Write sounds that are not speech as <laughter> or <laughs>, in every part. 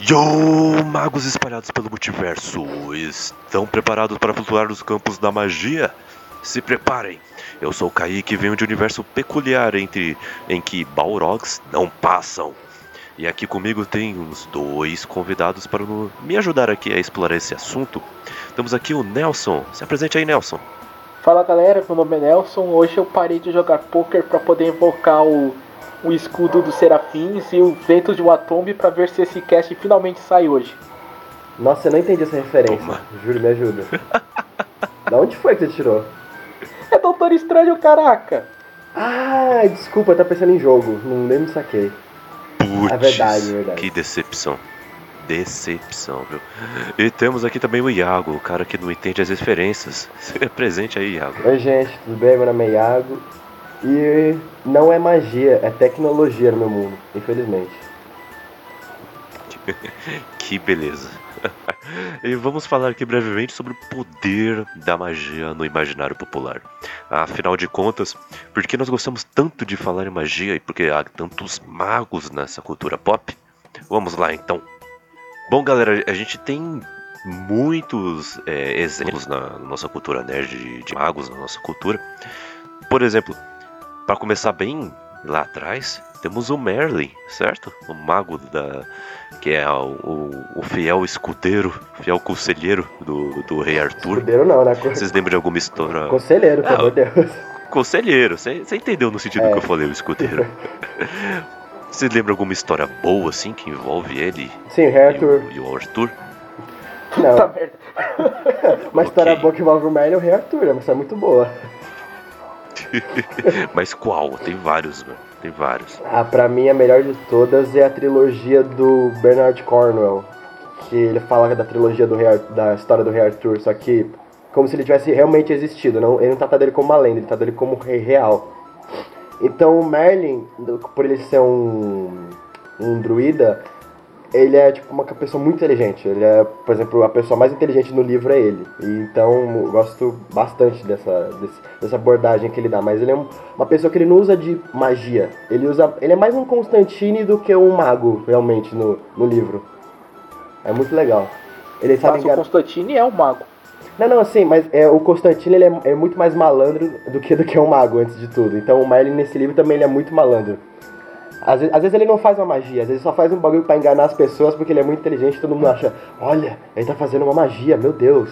Yo, magos espalhados pelo multiverso, estão preparados para flutuar nos campos da magia? Se preparem! Eu sou o Kaique e venho de um universo peculiar entre em que Balrogs não passam. E aqui comigo tem uns dois convidados para no- me ajudar aqui a explorar esse assunto. Temos aqui o Nelson. Se apresente aí, Nelson. Fala galera, meu nome é Nelson. Hoje eu parei de jogar poker para poder invocar o, o escudo dos serafins e o vento de Watombe para ver se esse cast finalmente sai hoje. Nossa, eu não entendi essa referência. Toma. Juro, me ajuda. da onde foi que você tirou? É Doutor Estranho, caraca! Ah, desculpa, eu tava pensando em jogo. Não nem me saquei. Putz, É verdade, é verdade. que decepção. Decepção, viu? E temos aqui também o Iago, o cara que não entende as referências. Se <laughs> presente aí, Iago. Oi, gente, tudo bem? Meu nome é Iago. E não é magia, é tecnologia no meu mundo, infelizmente. <laughs> Que beleza. e vamos falar aqui brevemente sobre o poder da magia no imaginário popular. Afinal de contas, por que nós gostamos tanto de falar em magia e por que há tantos magos nessa cultura pop? Vamos lá então. Bom, galera, a gente tem muitos é, exemplos na nossa cultura nerd de, de magos, na nossa cultura. Por exemplo, para começar bem lá atrás, temos o Merlin, certo? O mago da que é o, o- o fiel escudeiro, fiel conselheiro do, do rei Arthur. Escudeiro não, né? Vocês lembram de alguma história? Conselheiro, pelo Ah, amor de Deus. Conselheiro, você entendeu no sentido É. que eu falei, o escudeiro. <laughs> Vocês lembram alguma história boa assim que envolve ele Sim, o Rei e Arthur. o, e o Arthur? Puta Não, merda. <laughs> uma história Ok. boa que envolve o Merlin é o Rei Arthur, é uma história muito boa. <laughs> Mas qual? Tem vários, mano. Tem vários. Ah, pra mim a melhor de todas é a trilogia do Bernard Cornwell. Que ele fala da trilogia do Rei da história do Rei Arthur, só que como se ele tivesse realmente existido. Não, ele não trata dele como uma lenda, ele trata dele como rei real. Então o Merlin, por ele ser um, um druida, ele é tipo uma pessoa muito inteligente. Ele é, por exemplo, a pessoa mais inteligente no livro é ele. E, então eu gosto bastante dessa, dessa abordagem que ele dá. Mas ele é um- uma pessoa que ele não usa de magia. Ele usa. Ele é mais um Constantine do que um mago, realmente, no, no livro. É muito legal. Ele sabe Mas o enganar. Constantine é o mago. Não, não, assim, mas é, o Constantine ele é, é muito mais malandro do que, do que um mago, antes de tudo. Então o Merlin nesse livro também ele é muito malandro. Às vezes, às vezes ele não faz uma magia, às vezes só faz um bagulho pra enganar as pessoas porque ele é muito inteligente e todo mundo acha, olha, ele tá fazendo uma magia, meu Deus.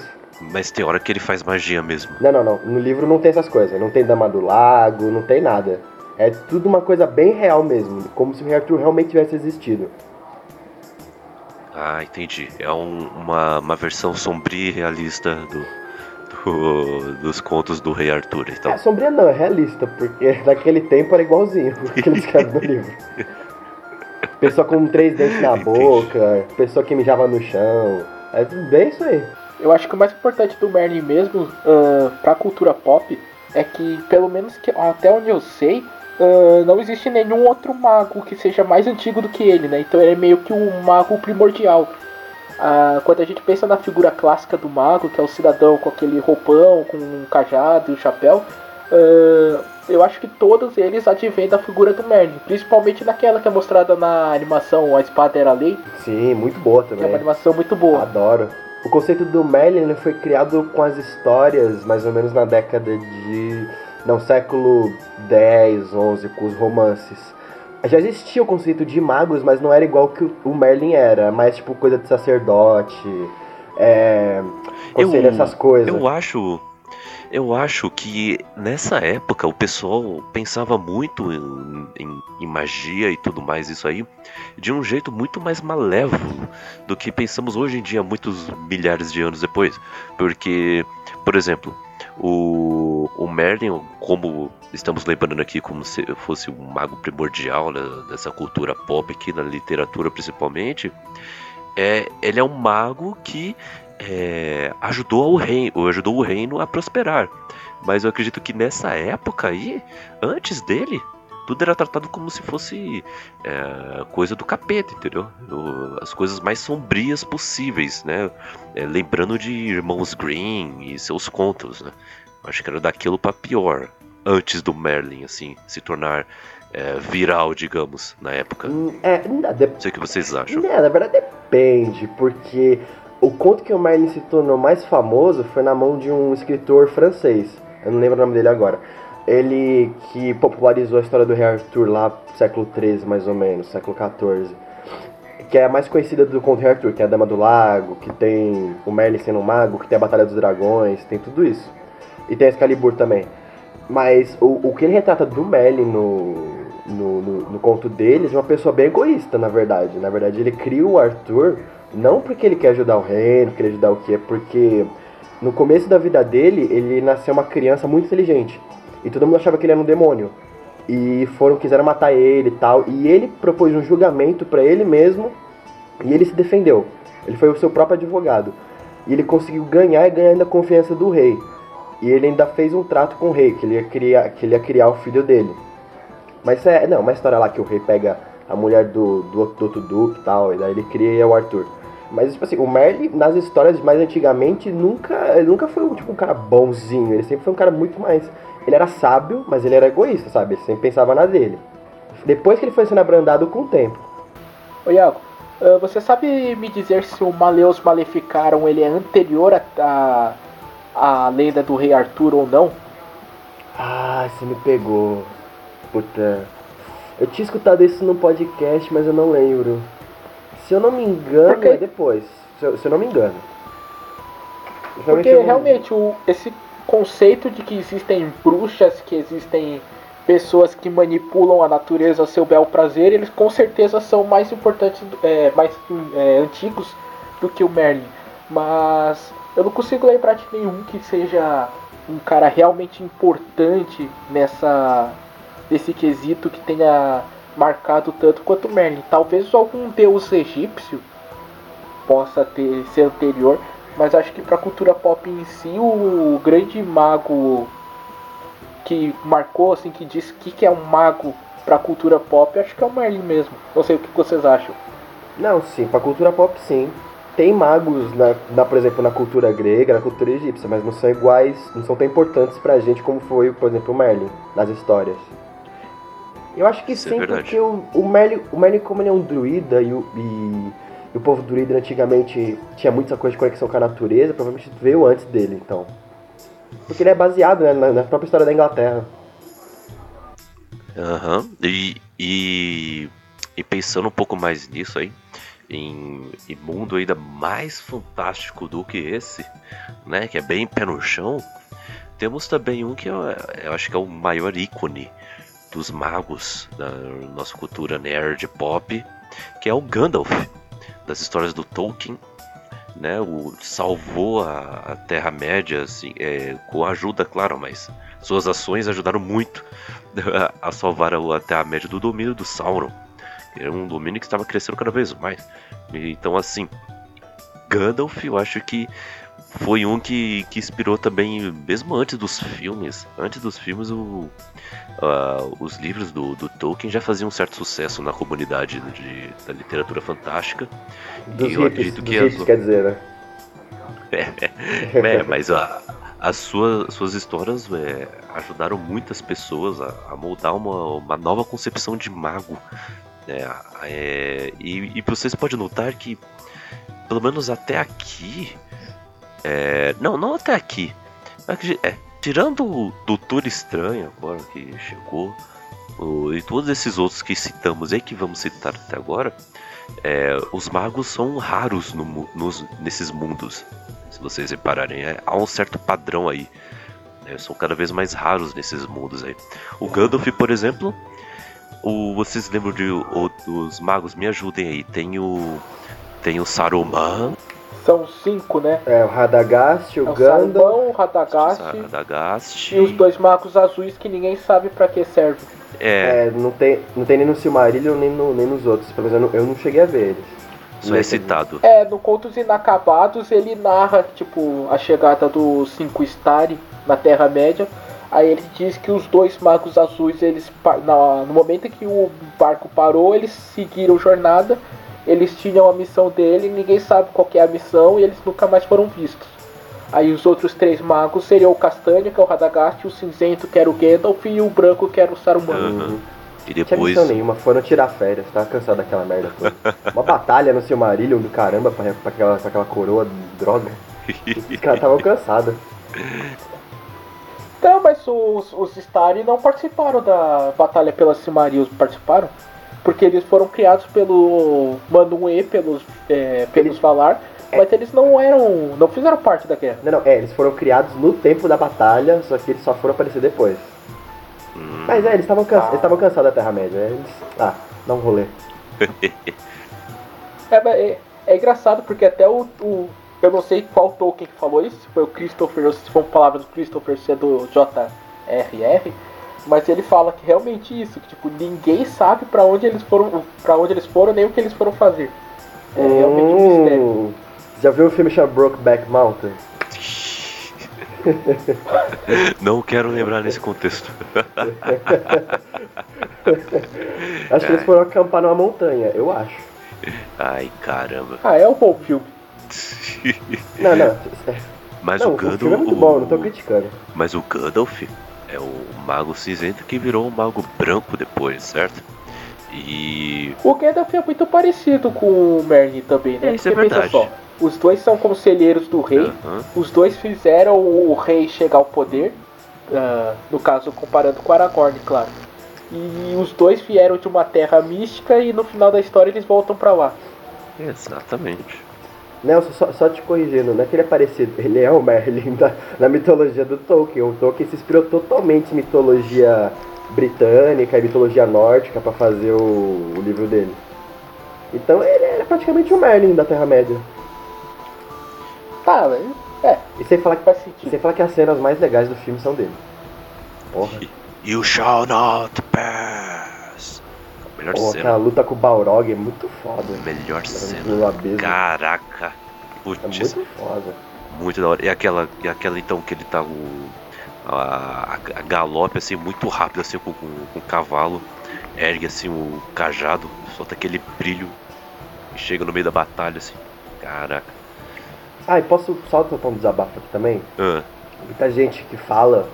Mas tem hora que ele faz magia mesmo. Não, não, não. No livro não tem essas coisas. Não tem Dama do Lago, não tem nada. É tudo uma coisa bem real mesmo. Como se o Rei Arthur realmente tivesse existido. Ah, entendi. É um- uma, uma versão sombria e realista do, do- dos contos do rei Arthur. Então, É sombria não, é realista, porque <laughs> naquele tempo era igualzinho o que ele escreve no livro. <laughs> Pessoa com três dentes na Entendi. boca, pessoa que mijava no chão. É tudo bem isso aí. Eu acho que o mais importante do Merlin mesmo, ah, pra cultura pop, é que, pelo menos que, até onde eu sei, ah, não existe nenhum outro mago que seja mais antigo do que ele, né? Então ele é meio que um mago primordial. Ah, quando a gente pensa na figura clássica do mago, que é o cidadão com aquele roupão, com um cajado e um chapéu, ah, eu acho que todos eles advêm da figura do Merlin, principalmente naquela que é mostrada na animação A Espada Era a Lei, Sim, muito boa que é uma também. animação muito boa. Adoro. O conceito do Merlin foi criado com as histórias, mais ou menos na década de. Não, século 10, 11, com os romances. Já existia o conceito de magos, mas não era igual que o Merlin era. Mais tipo coisa de sacerdote, é. Conselho, Eu- essas coisas. eu acho. Eu acho que nessa época o pessoal pensava muito em, em- em magia e tudo mais, isso aí, de um jeito muito mais malévolo do que pensamos hoje em dia, muitos milhares de anos depois. Porque, por exemplo, o, o Merlin, como estamos lembrando aqui, como se fosse um mago primordial né, dessa cultura pop aqui, na literatura principalmente, é, ele é um mago que é, ajudou o reino, ajudou o reino a prosperar. Mas eu acredito que nessa época aí, antes dele, tudo era tratado como se fosse é, coisa do capeta, entendeu? As coisas mais sombrias possíveis, né? É, lembrando de Irmãos Green e seus contos, né? Acho que era daquilo pra pior, antes do Merlin, assim, se tornar é, viral, digamos, na época. Hum, É, não, de- Não sei o que vocês acham. É, na verdade depende, porque o conto que o Merlin se tornou mais famoso foi na mão de um escritor francês. Eu não lembro o nome dele agora. Ele que popularizou a história do Rei Arthur lá século XIII, mais ou menos, século XIV. Que é a mais conhecida do conto Rei Arthur, que é a Dama do Lago, que tem o Merlin sendo um mago, que tem a Batalha dos Dragões, tem tudo isso. E tem a Excalibur também. Mas o, o que ele retrata do Merlin no, no, no, no conto dele é uma pessoa bem egoísta, na verdade. Na verdade, ele cria o Arthur não porque ele quer ajudar o reino, quer ajudar o quê? Porque no começo da vida dele, ele nasceu uma criança muito inteligente. E todo mundo achava que ele era um demônio. E foram, quiseram matar ele e tal. E ele propôs um julgamento pra ele mesmo. E ele se defendeu. Ele foi o seu próprio advogado. E ele conseguiu ganhar e ganhar ainda a confiança do rei. E ele ainda fez um trato com o rei, que ele ia criar, que ele ia criar o filho dele. Mas é, não, uma história lá que o rei pega a mulher do, do, do outro duque e tal, e daí ele cria o Arthur. Mas, tipo assim, o Merlin, nas histórias mais antigamente, nunca, ele nunca foi tipo, um cara bonzinho. Ele sempre foi um cara muito mais. Ele era sábio, mas ele era egoísta, sabe? Ele sempre pensava na dele. Depois que ele foi sendo abrandado com o tempo. Ô Iago, ah, você sabe me dizer se o Maleus Maleficaram ele é anterior à a, a, lenda do rei Arthur ou não? Ah, você me pegou. Puta. Eu tinha escutado isso no podcast, mas eu não lembro. Se eu não me engano, Porque- é depois. Se eu, se eu não me engano. Porque eu não- realmente o, esse conceito de que existem bruxas, que existem pessoas que manipulam a natureza ao seu bel prazer, eles com certeza são mais importantes, é, mais é, antigos do que o Merlin. Mas eu não consigo lembrar de nenhum que seja um cara realmente importante nessa nesse quesito que tenha marcado tanto quanto Merlin. Talvez algum deus egípcio possa ter ser anterior, mas acho que pra cultura pop em si, o grande mago que marcou, assim, que disse que, que é um mago pra cultura pop, acho que é o Merlin mesmo. Não sei o que vocês acham. Não, sim, pra cultura pop sim. Tem magos, na, na, por exemplo, na cultura grega, na cultura egípcia, mas não são iguais, não são tão importantes pra gente como foi, por exemplo, o Merlin, nas histórias. Eu acho que Isso é sim, verdade. porque o, o, Merlin, o Merlin, como ele é um druida e o, e, e o povo druida antigamente tinha muita coisa de conexão com a natureza, provavelmente veio antes dele, então. Porque ele é baseado né, na, na própria história da Inglaterra. Aham. E, e, e pensando um pouco mais nisso aí, em, em mundo ainda mais fantástico do que esse, né? Que é bem pé no chão, temos também um que eu, eu acho que é o maior ícone dos magos da nossa cultura nerd pop, que é o Gandalf, das histórias do Tolkien. Né, o salvou a, a Terra-média assim, é, com ajuda, claro, mas suas ações ajudaram muito <laughs> a salvar a Terra-média do domínio do Sauron. Era um domínio que estava crescendo cada vez mais. Então, assim, Gandalf, eu acho que foi um que, que inspirou também, mesmo antes dos filmes. Antes dos filmes, o, ah, os livros do, do Tolkien já faziam um certo sucesso na comunidade de, da literatura fantástica. Dos E eu acredito que hippies, as- quer dizer, né? <laughs> É, mas a, as suas, suas histórias é, ajudaram muitas pessoas a, a moldar uma, uma nova concepção de mago. né? É, e, e vocês podem notar que, pelo menos até aqui. É, não, não até aqui. é, tirando o Doutor Estranho agora que chegou. e todos esses outros que citamos aí, que vamos citar até agora. é, os magos são raros no nos, nesses mundos. Se vocês repararem, é, há um certo padrão aí. né, são cada vez mais raros nesses mundos aí. O Gandalf, por exemplo, o, vocês lembram de o, dos magos? Me ajudem aí. Tem o. Tem o Saruman, São cinco, né? É, o Radagast, É o o Gandalf. Saruman, o Radagast Radagast. e os dois magos azuis que ninguém sabe pra que servem. É, É, não tem, não tem nem no Silmarillion nem, no, nem nos outros. Pelo menos eu não, eu não cheguei a ver eles. só é citado. É, no Contos Inacabados ele narra, tipo, a chegada dos cinco Stari na Terra-média. Aí ele diz que os dois magos azuis, eles no momento em que o barco parou, eles seguiram jornada. Eles tinham a missão dele, ninguém sabe qual que é a missão e eles nunca mais foram vistos. Aí os outros três magos seriam o castanho, que é o Radagast, o cinzento, que era o Gandalf, e o branco, que era o Saruman. Aham. E Tinha depois. missão nenhuma, foram tirar férias, tava cansado daquela merda toda. <laughs> Uma batalha no Silmarillion do caramba pra, pra, aquela, pra aquela coroa de droga. Os caras estavam cansados. Então, mas os, os Stari não participaram da batalha pelas Silmarils, participaram? Porque eles foram criados pelo Manwë, pelos, é, pelos Valar, mas eles não eram. não fizeram parte da guerra. Não, não, é, eles foram criados no tempo da batalha, só que eles só foram aparecer depois. Hum, Mas é, eles estavam cansa Ah. eles estavam cansados da Terra-média. Eles. Ah, dá um rolê. <laughs> É, mas é, é engraçado porque até o, o- Eu não sei qual Tolkien que falou isso, se foi o Christopher, ou se foi uma palavra do Christopher, se é do J.R.R. Mas ele fala que realmente isso, que tipo, ninguém sabe pra onde eles foram, para onde eles foram, nem o que eles foram fazer. É realmente um mistério. Hum, Já viu o filme chamado Brokeback Mountain? <laughs> Não quero lembrar nesse contexto. <laughs> Acho que eles foram acampar numa montanha, eu acho. Ai, caramba. Ah, é um bom filme. Não, não. Mas não, o o Gandalf. filme é muito bom, não tô criticando. Mas o Gandalf é o mago cinzento que virou o mago branco depois, certo? E. O Gandalf é muito parecido com o Merlin também, né? É, isso é Porque pensa verdade. só, os dois são conselheiros do rei, os dois fizeram o rei chegar ao poder, ah, no caso comparando com Aragorn, claro. E os dois vieram de uma terra mística e no final da história eles voltam pra lá. Exatamente. Nelson, só, só te corrigindo, não é que ele é parecido, <laughs> ele é o Merlin da, na mitologia do Tolkien. O Tolkien se inspirou totalmente em mitologia britânica e mitologia nórdica pra fazer o, o livro dele. Então ele era praticamente o Merlin da Terra-média. Tá, mas, é, E sem falar, que, faz sentido. sem falar que as cenas mais legais do filme são dele. Porra, You shall not pass. Melhor porra cena. aquela luta com o Balrog é muito foda. Melhor cena. Caraca. É Putz, muito foda. muito da hora. E aquela, e aquela então que ele tá o. A, a- a galope assim, muito rápido, assim, com, com, com o cavalo. Ergue assim o cajado, solta aquele brilho e chega no meio da batalha, assim. Caraca. Ah, e posso só soltar um desabafo aqui também? Ah, Muita gente que fala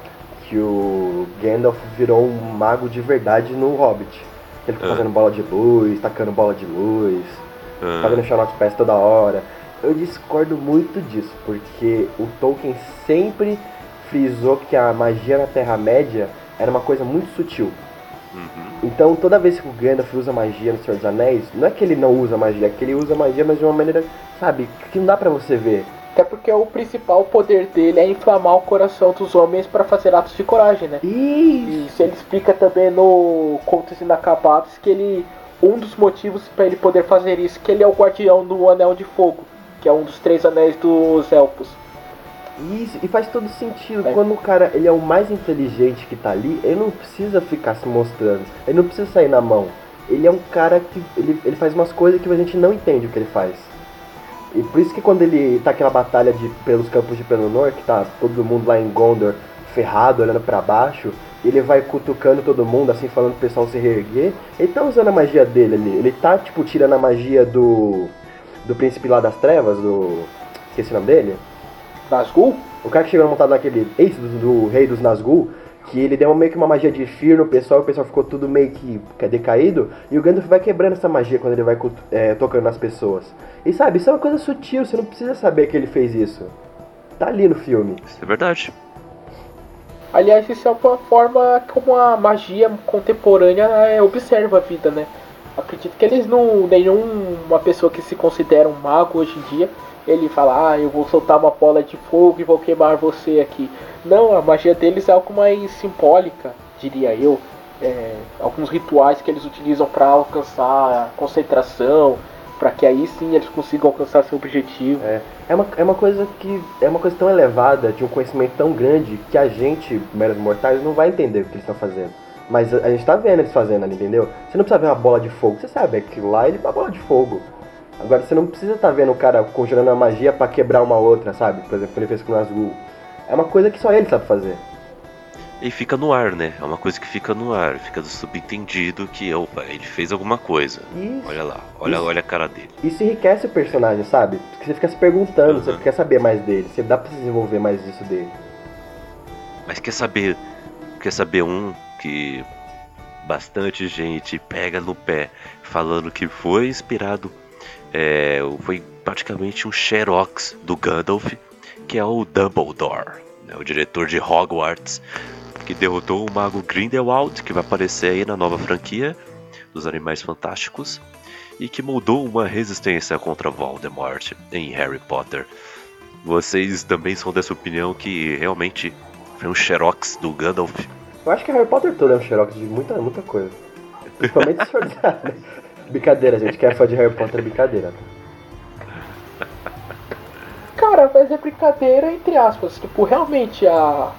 que o Gandalf virou um mago de verdade no Hobbit. Ele fica Ah. fazendo bola de luz, tacando bola de luz, ah, fazendo Shout Pass toda hora. Eu discordo muito disso, porque o Tolkien sempre frisou que a magia na Terra-média era uma coisa muito sutil. uhum. Então toda vez que o Gandalf usa magia no Senhor dos Anéis, não é que ele não usa magia, é que ele usa magia, mas de uma maneira, sabe, que não dá pra você ver. Até porque o principal poder dele é inflamar o coração dos homens pra fazer atos de coragem, né? Ih, Isso ele explica também no Contos Inacabados que ele. Um dos motivos pra ele poder fazer isso é que ele é o guardião do Anel de Fogo, que é um dos três anéis dos elfos. Isso, e faz todo sentido. É. Quando o cara ele é o mais inteligente que tá ali, ele não precisa ficar se mostrando. Ele não precisa sair na mão. Ele é um cara que. Ele, ele faz umas coisas que a gente não entende o que ele faz. E por isso que quando ele tá aquela batalha de, pelos campos de Pelennor, que tá todo mundo lá em Gondor ferrado, olhando pra baixo, ele vai cutucando todo mundo, assim, falando pro pessoal se reerguer. Ele tá usando a magia dele ali. Ele tá, tipo, tirando a magia do. Do príncipe lá das trevas, do. Esqueci o nome dele. Nazgûl? O cara que chegou montado naquele ex do, do rei dos Nazgûl, que ele deu meio que uma magia de fear no pessoal, e o pessoal ficou tudo meio que decaído, e o Gandalf vai quebrando essa magia quando ele vai é, tocando nas pessoas. E sabe, isso é uma coisa sutil, você não precisa saber que ele fez isso. Tá ali no filme. Isso é verdade. Aliás, isso é uma forma como a magia contemporânea é, observa a vida, né? Acredito que eles não. Nenhuma pessoa que se considera um mago hoje em dia, ele fala, ah, eu vou soltar uma bola de fogo e vou queimar você aqui. Não, a magia deles é algo mais simbólica, diria eu. É, alguns rituais que eles utilizam para alcançar concentração, para que aí sim eles consigam alcançar seu objetivo. É, é, uma, é uma coisa que. É uma coisa tão elevada, de um conhecimento tão grande, que a gente, meros mortais, não vai entender o que eles estão fazendo. Mas a, a gente tá vendo eles fazendo ali, entendeu? Você não precisa ver uma bola de fogo, você sabe, aquilo lá ele é uma bola de fogo. Agora você não precisa estar vendo o cara conjurando a magia pra quebrar uma outra, sabe? Por exemplo, quando ele fez com o Nazgûl. É uma coisa que só ele sabe fazer. E fica no ar, né? É uma coisa que fica no ar, fica subentendido que opa, ele fez alguma coisa. Isso. Olha lá, olha, Isso. olha a cara dele. Isso enriquece o personagem, sabe? Porque você fica se perguntando, Uhum. você quer saber mais dele, você dá pra desenvolver mais isso dele. Mas quer saber. Quer saber um que. bastante gente pega no pé falando que foi inspirado, é, foi praticamente um xerox do Gandalf, que é o Dumbledore, né, o diretor de Hogwarts, que derrotou o mago Grindelwald, que vai aparecer aí na nova franquia dos Animais Fantásticos, e que moldou uma resistência contra Voldemort em Harry Potter. Vocês também são dessa opinião que realmente foi um xerox do Gandalf? Eu acho que Harry Potter todo é um xerox de muita, muita coisa. Principalmente o <laughs> Senhor dos Anéis. Brincadeira, gente. Quem é fã de Harry Potter é brincadeira. Cara, mas é brincadeira entre aspas. Tipo, realmente a,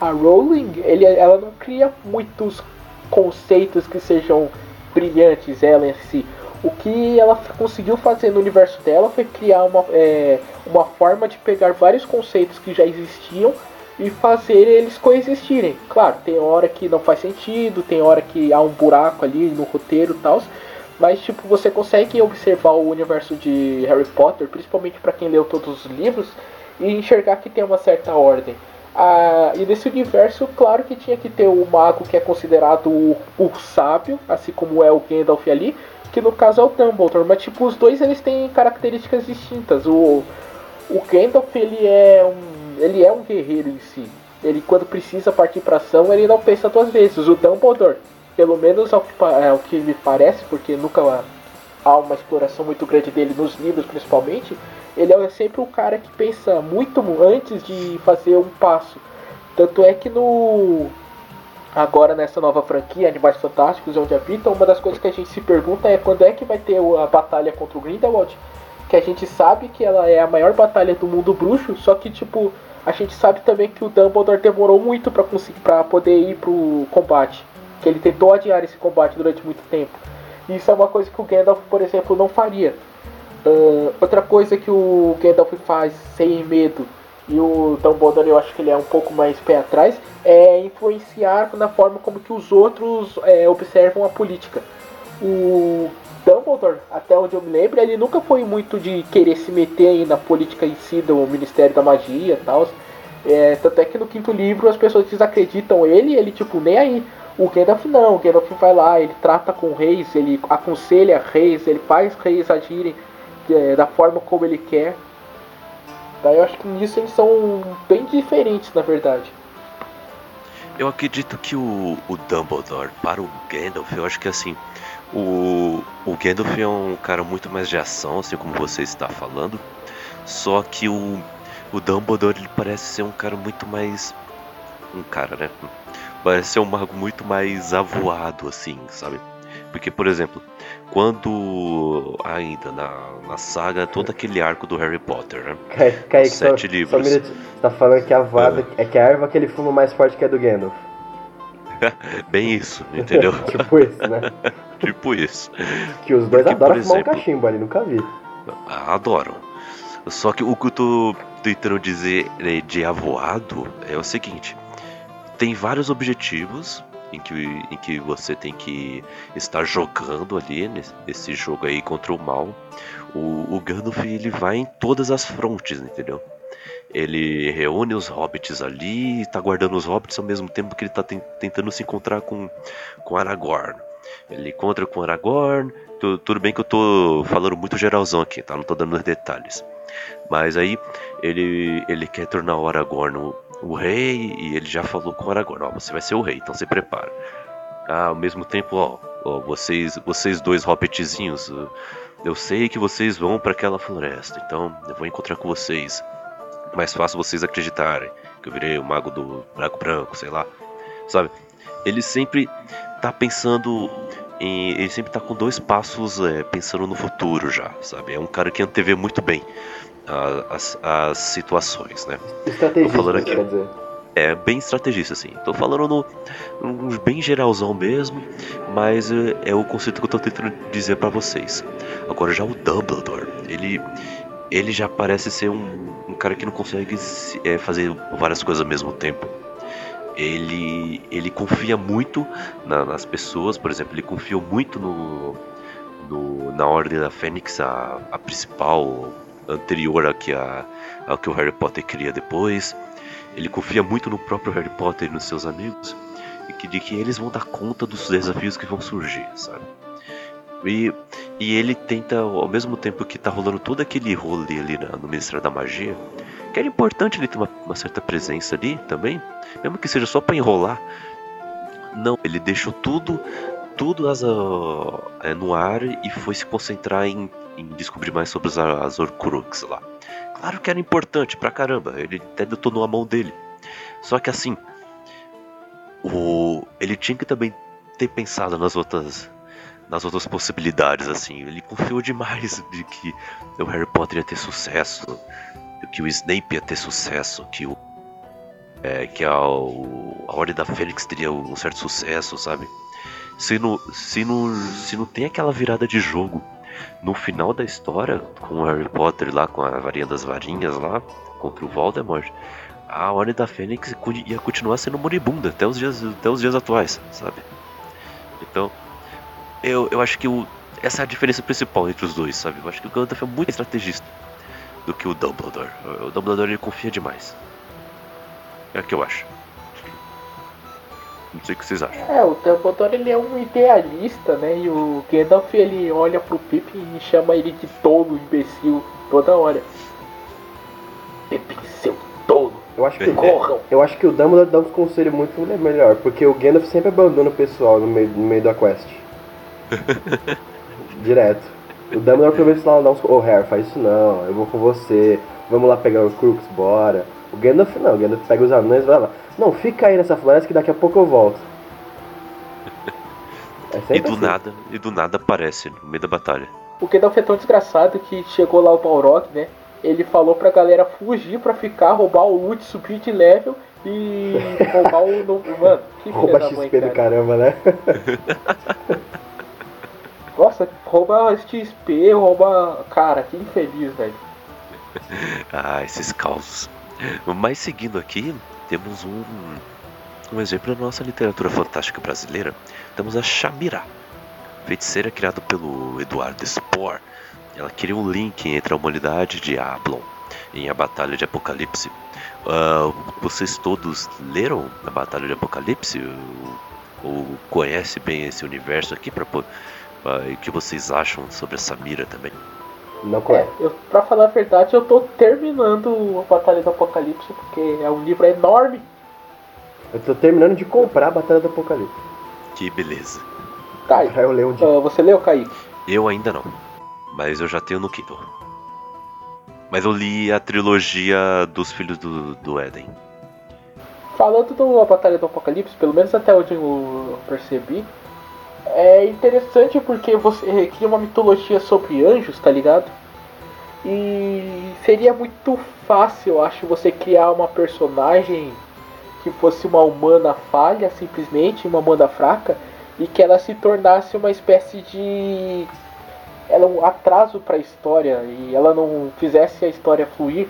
a Rowling, ele, ela não cria muitos conceitos que sejam brilhantes, ela em si. O que ela conseguiu fazer no universo dela foi criar uma, é, uma forma de pegar vários conceitos que já existiam e fazer eles coexistirem. Claro, tem hora que não faz sentido, tem hora que há um buraco ali no roteiro e tal, mas tipo, você consegue observar o universo de Harry Potter, principalmente para quem leu todos os livros, e enxergar que tem uma certa ordem. Ah, e nesse universo, claro que tinha que ter o mago que é considerado o, o sábio, assim como é o Gandalf ali, que no caso é o Dumbledore, mas tipo, os dois eles têm características distintas. O, o Gandalf ele é um ele é um guerreiro em si. Ele quando precisa partir para ação, ele não pensa duas vezes. O Dumbledore, pelo menos ao que, ao que me parece, porque nunca há uma exploração muito grande dele nos livros principalmente, ele é sempre um cara que pensa muito antes de fazer um passo. Tanto é que no agora nessa nova franquia, Animais Fantásticos, onde habitam, uma das coisas que a gente se pergunta é quando é que vai ter a batalha contra o Grindelwald, que a gente sabe que ela é a maior batalha do mundo bruxo, só que tipo, a gente sabe também que o Dumbledore demorou muito para conseguir para poder ir pro combate, que ele tentou adiar esse combate durante muito tempo. E isso é uma coisa que o Gandalf, por exemplo, não faria. Uh, outra coisa que o Gandalf faz sem medo e o Dumbledore eu acho que ele é um pouco mais pé atrás, é influenciar na forma como que os outros é, observam a política. O Dumbledore, até onde eu me lembro, ele nunca foi muito de querer se meter na política em si do Ministério da Magia e tal. É, tanto é que no quinto livro as pessoas desacreditam ele ele tipo, nem aí. O Gandalf não, o Gandalf vai lá, ele trata com reis, ele aconselha reis, ele faz reis agirem é, da forma como ele quer. Daí eu acho que nisso eles são bem diferentes, na verdade. Eu acredito que o, o Dumbledore, para o Gandalf, eu acho que assim, o, o Gandalf é um cara muito mais de ação, assim como você está falando. Só que o, o Dumbledore ele parece ser um cara muito mais. Um cara, né? Parece ser um mago muito mais avoado, assim, sabe? Porque, por exemplo, quando ainda na, na saga, todo aquele arco do Harry Potter, né? Kaique, Kaique, Sete só, livros. Só um você tá falando que a vada ah. é que a erva que ele fuma mais forte que a do Gandalf. <laughs> Bem isso, entendeu? <laughs> tipo isso, né? <laughs> tipo isso. Que os dois Porque, adoram fumar exemplo, um cachimbo ali, nunca vi. Adoram. Só que o que eu tô tentando dizer né, de avoado é o seguinte: tem vários objetivos em que, em que você tem que estar jogando ali nesse, jogo aí contra o mal. O, o Gandalf ele vai em todas as frontes, entendeu? Ele reúne os hobbits ali, está guardando os hobbits ao mesmo tempo que ele está tentando se encontrar com, com Aragorn. Ele encontra com Aragorn. Tu, tudo bem que eu tô falando muito geralzão aqui, tá? Não tô dando detalhes. Mas aí ele, ele quer tornar o Aragorn o, rei e ele já falou com o Aragorn, ó, você vai ser o rei, então se prepara. Ah, ao mesmo tempo, ó, ó vocês, vocês dois hobbitzinhos, eu sei que vocês vão para aquela floresta, então eu vou encontrar com vocês. Mais fácil vocês acreditarem que eu virei o mago do Braco Branco, sei lá. Sabe? Ele sempre tá pensando em, ele sempre tá com dois passos é, pensando no futuro já, sabe? É um cara que antevê muito bem as, as situações, né? Estrategista, falando aqui, quer dizer. É, bem estrategista, assim. Tô falando no, no, bem geralzão mesmo, mas é, é o conceito que eu tô tentando dizer para vocês. Agora já o Dumbledore, ele ele já parece ser um, um cara que não consegue é, fazer várias coisas ao mesmo tempo. Ele, ele confia muito na, nas pessoas, por exemplo, ele confiou muito no, no, na Ordem da Fênix, a, a principal anterior ao que, a, que o Harry Potter cria depois. Ele confia muito no próprio Harry Potter e nos seus amigos. que, de que eles vão dar conta dos desafios que vão surgir, sabe? E, e ele tenta, ao mesmo tempo que tá rolando todo aquele rolê ali no Ministério da Magia, que era importante ele ter uma, uma certa presença ali também, mesmo que seja só para enrolar. Não, ele deixou tudo, tudo as, uh, no ar e foi se concentrar em, em descobrir mais sobre as, as Horcrux lá. Claro que era importante pra caramba, ele até detonou a mão dele. Só que assim, o, ele tinha que também ter pensado nas outras nas outras possibilidades assim. Ele confiou demais de que o Harry Potter ia ter sucesso, que o Snape ia ter sucesso, que o é, que a, o, a Ordem da Fênix teria um certo sucesso, sabe? Se não, se, não, se não tem aquela virada de jogo no final da história, com o Harry Potter lá, com a varinha das varinhas lá, contra o Voldemort, a Ordem da Fênix ia continuar sendo moribunda até os dias, até os dias atuais, sabe? Então, eu, eu acho que o, essa é a diferença principal entre os dois, sabe? Eu acho que o Gandalf é muito estrategista do que o Dumbledore. O Dumbledore ele confia demais. É o que eu acho. Não sei o que vocês acham. É, o Dumbledore ele é um idealista, né? E o Gandalf ele olha pro Pippin e chama ele de tolo, imbecil, toda hora. Pippin, seu tolo. Eu acho que, eu acho que o Dumbledore dá uns conselhos muito melhor, porque o Gandalf sempre abandona o pessoal no meio, no meio da quest. <laughs> Direto. O Dumbledore pelo menos lá dá uns. Ô oh, Harry, faz isso não, eu vou com você, vamos lá pegar o Crux, bora. O Gandalf não, o Gandalf pega os anões e vai lá. Não, fica aí nessa floresta que daqui a pouco eu volto. <laughs> É e do assim. nada, e do nada aparece no meio da batalha. O Gandalf é tão desgraçado que chegou lá o Balrog, né? ele falou pra galera fugir pra ficar, roubar o loot, subir de level e <laughs> roubar o novo. Mano, que Rouba da XP cara. do caramba, né? <laughs> Nossa, rouba XP, rouba. Cara, que infeliz, velho. ah, esses causos. Mas seguindo aqui, temos um, um exemplo da nossa literatura fantástica brasileira. Temos a Shamira, feiticeira criada pelo Eduardo Spohr ela cria um link entre a humanidade de Ablon em A Batalha de Apocalipse. Uh, vocês todos leram A Batalha de Apocalipse? Ou, ou conhecem bem esse universo aqui? Pra, uh, o que vocês acham sobre essa mira também? Não conheço. É, eu, pra falar a verdade, eu tô terminando A Batalha do Apocalipse, porque é um livro enorme. Eu tô terminando de comprar A Batalha do Apocalipse. Que beleza. Kai, eu leio um dia. Uh, você leu, Kaique? Eu ainda não mas eu já tenho no Kindle. Mas eu li a trilogia dos Filhos do, do Éden. Falando da Batalha do Apocalipse, pelo menos até onde eu percebi, é interessante porque você cria uma mitologia sobre anjos, tá ligado? E seria muito fácil, eu acho, você criar uma personagem que fosse uma humana falha, simplesmente, uma humana fraca, e que ela se tornasse uma espécie de ela é um atraso para a história e ela não fizesse a história fluir.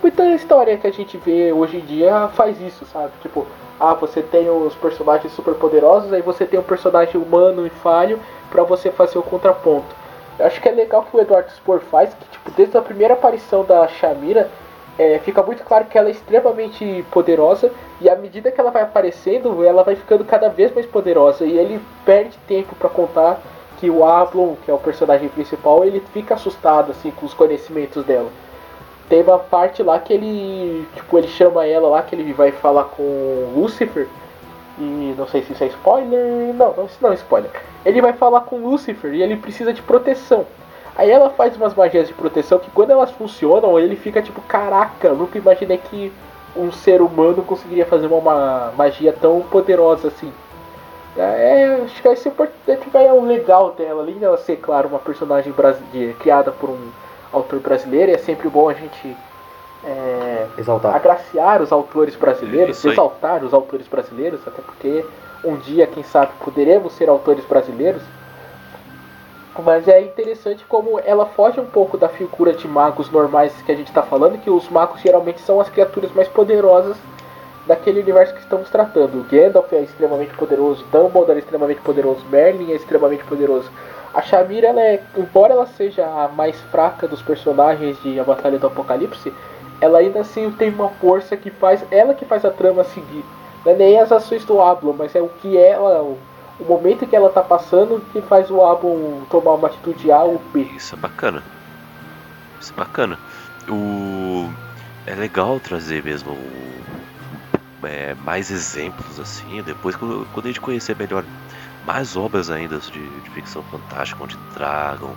Muita história que a gente vê hoje em dia faz isso, sabe? Tipo, ah, você tem os personagens super poderosos, aí você tem um personagem humano e falho para você fazer o contraponto. Eu acho que é legal que o Eduardo Spor faz, que tipo, desde a primeira aparição da Shamira, é, fica muito claro que ela é extremamente poderosa e à medida que ela vai aparecendo, ela vai ficando cada vez mais poderosa e ele perde tempo para contar que o Ablon, que é o personagem principal, ele fica assustado assim com os conhecimentos dela. Tem uma parte lá que ele, tipo, ele chama ela lá que ele vai falar com Lucifer. E não sei se isso é spoiler. Não, não, não é spoiler. Ele vai falar com Lucifer e ele precisa de proteção. Aí ela faz umas magias de proteção que quando elas funcionam, ele fica tipo, caraca, nunca imaginei que um ser humano conseguiria fazer uma magia tão poderosa assim. É, acho que vai ser vai é o legal dela, além dela ser, claro, uma personagem brasileira, criada por um autor brasileiro, é sempre bom a gente é, exaltar. agraciar os autores brasileiros, exaltar os autores brasileiros, até porque um dia, quem sabe, poderemos ser autores brasileiros. Mas é interessante como ela foge um pouco da figura de magos normais que a gente está falando, que os magos geralmente são as criaturas mais poderosas daquele universo que estamos tratando. O Gandalf é extremamente poderoso, Dumbledore é extremamente poderoso, Merlin é extremamente poderoso. A Shamira, ela é, embora ela seja a mais fraca dos personagens de A Batalha do Apocalipse, ela ainda assim tem uma força que faz ela que faz a trama seguir. Não é nem as ações do Ablon, mas é o que ela. O, o momento que ela tá passando que faz o Ablon tomar uma atitude A ou B. Isso é bacana. Isso é bacana. O... É legal trazer mesmo é, mais exemplos assim, depois quando a gente conhecer melhor mais obras ainda de, de ficção fantástica, onde tragam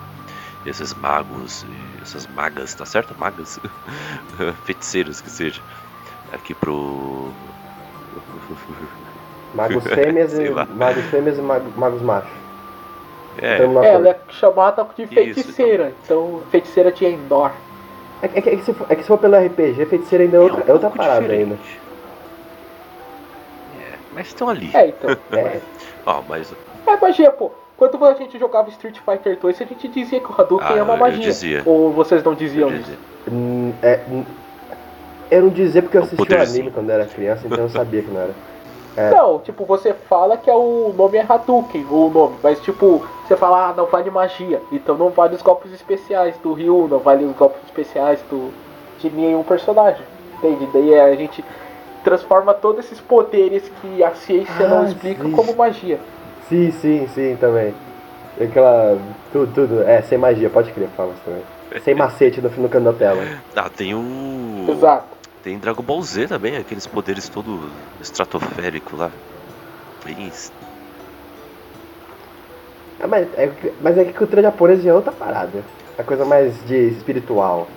esses magos, essas magas, tá certo? Magas, <laughs> feiticeiros que seja, aqui pro. <laughs> Magos fêmeas e magos fêmeas e magos machos. É. Então, é, ela é chamada de feiticeira, Isso, então. então feiticeira de Endor. É, é, é, que se for, é que se for pelo RPG, feiticeira ainda é outra, é, um é outra parada diferente. ainda. É, mas estão ali. É, então. é. Ó, mas. É magia, pô. Quando a gente jogava Street Fighter 2, a gente dizia que o Hadouken ah, é uma magia. Dizia. Ou vocês não diziam isso? Hum, é, hum, eu não dizia porque eu assisti o anime quando era criança, então eu sabia que não era. <laughs> É. Não, tipo, você fala que é o nome é Hadouken, o nome, mas tipo, você fala, ah, não vale magia, então não vale os golpes especiais do Ryu, não vale os golpes especiais do, de nenhum personagem, entende? Daí a gente transforma todos esses poderes que a ciência ah, não explica sim. como magia. Sim, sim, sim, também. Aquela. Tudo, tudo. É, sem magia, pode crer, fala também. Sem macete no, no canto da tela. Ah, tem o. Exato. Tem Dragon Ball Z também, aqueles poderes todo estratosférico lá. Bem. É, mas, é, mas é que cultura japonesa é outra parada. É coisa mais de espiritual.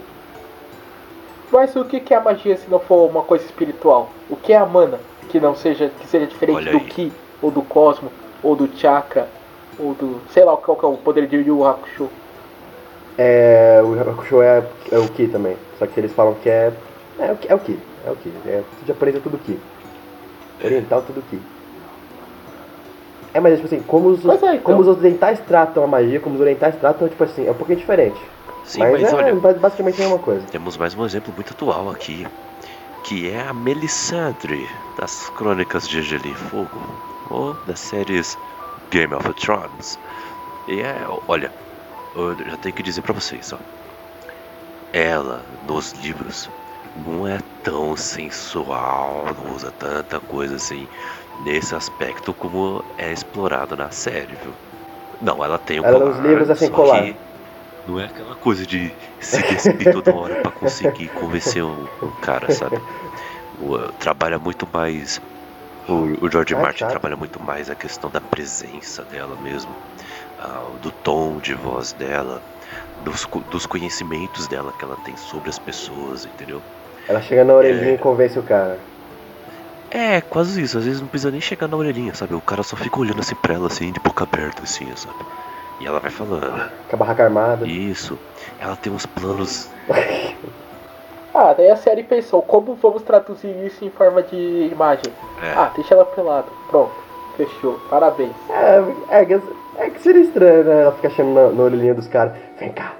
Mas o que é a magia se não for uma coisa espiritual? O que é a mana que não seja que seja diferente Olha do aí. ki ou do cosmo ou do chakra ou do sei lá qual que é o poder de Yu Hakusho? É, o Hakusho é, é o ki também. Só que eles falam que é é o que, é o que, é o que. É, japonês é tudo que. Oriental tudo que. É, mas tipo assim, como os, é, então. como os ocidentais tratam a magia, como os orientais tratam, tipo assim, é um pouquinho diferente. Sim, mas, mas é, olha, basicamente é a mesma coisa. Temos mais um exemplo muito atual aqui, que é a Melisandre, das Crônicas de Gelo e Fogo, ou das séries Game of Thrones. E é, olha, eu já tenho que dizer pra vocês, ó. Ela, nos livros, não é tão sensual, não usa tanta coisa assim nesse aspecto como é explorado na série, viu? Não, ela tem o ela colar, nos livros assim colar. Não é aquela coisa de se despir toda hora para conseguir convencer um, um, cara, sabe? O, uh, trabalha muito mais o, o George ah, Martin chato. trabalha muito mais a questão da presença dela mesmo, uh, do tom de voz dela, dos, dos conhecimentos dela que ela tem sobre as pessoas, entendeu? Ela chega na orelhinha é... e convence o cara. É, quase isso. Às vezes não precisa nem chegar na orelhinha, sabe? O cara só fica olhando assim pra ela, assim, de boca aberta, assim, sabe? E ela vai falando. Com a barraca armada. Isso. Ela tem uns planos. <laughs> ah, daí a série pensou, como vamos traduzir isso em forma de imagem? É. Ah, deixa ela pelada. Pronto. Fechou. Parabéns. É, é, é que seria estranho, né? Ela fica achando na, na orelhinha dos caras. Vem cá,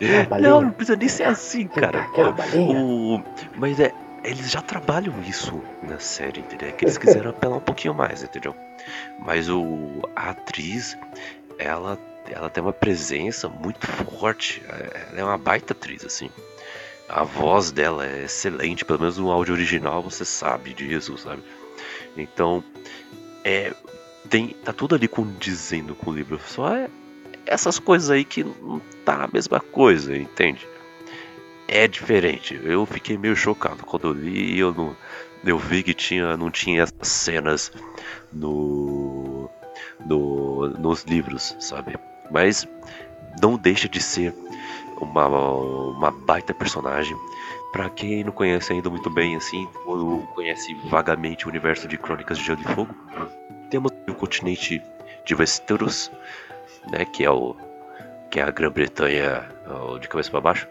<laughs> não, não precisa nem ser assim, cara. O, mas é, eles já trabalham isso na série, entendeu? É que eles quiseram apelar um pouquinho mais, entendeu? Mas o, a atriz, ela, ela tem uma presença muito forte. Ela é uma baita atriz, assim. A voz dela é excelente, pelo menos no áudio original você sabe disso, sabe? Então, é, tem, tá tudo ali condizendo com o livro. Só é essas coisas aí que não tá a mesma coisa, entende? É diferente. Eu fiquei meio chocado quando eu li eu não. Eu vi que tinha, não tinha cenas no, no, nos livros, sabe? Mas não deixa de ser uma, uma baita personagem. Para quem não conhece ainda muito bem, assim, ou conhece vagamente o universo de Crônicas de Gelo e Fogo, temos o continente de Westeros, né, que é o que é a Grã-Bretanha de cabeça para baixo.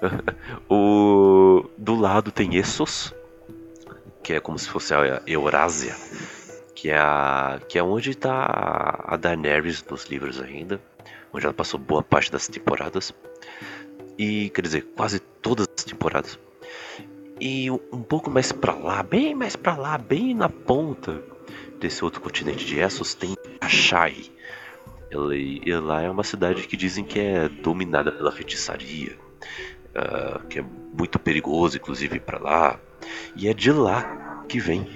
<laughs> o do lado tem Essos, que é como se fosse a Eurásia, que é a que é onde está a Daenerys nos livros ainda, onde ela passou boa parte das temporadas. E quer dizer, quase todas as temporadas. E um pouco mais para lá, bem mais para lá, bem na ponta desse outro continente de Essos tem Ashai, e lá é uma cidade que dizem que é dominada pela feitiçaria, uh, que é muito perigoso, inclusive, para lá. E é de lá que vem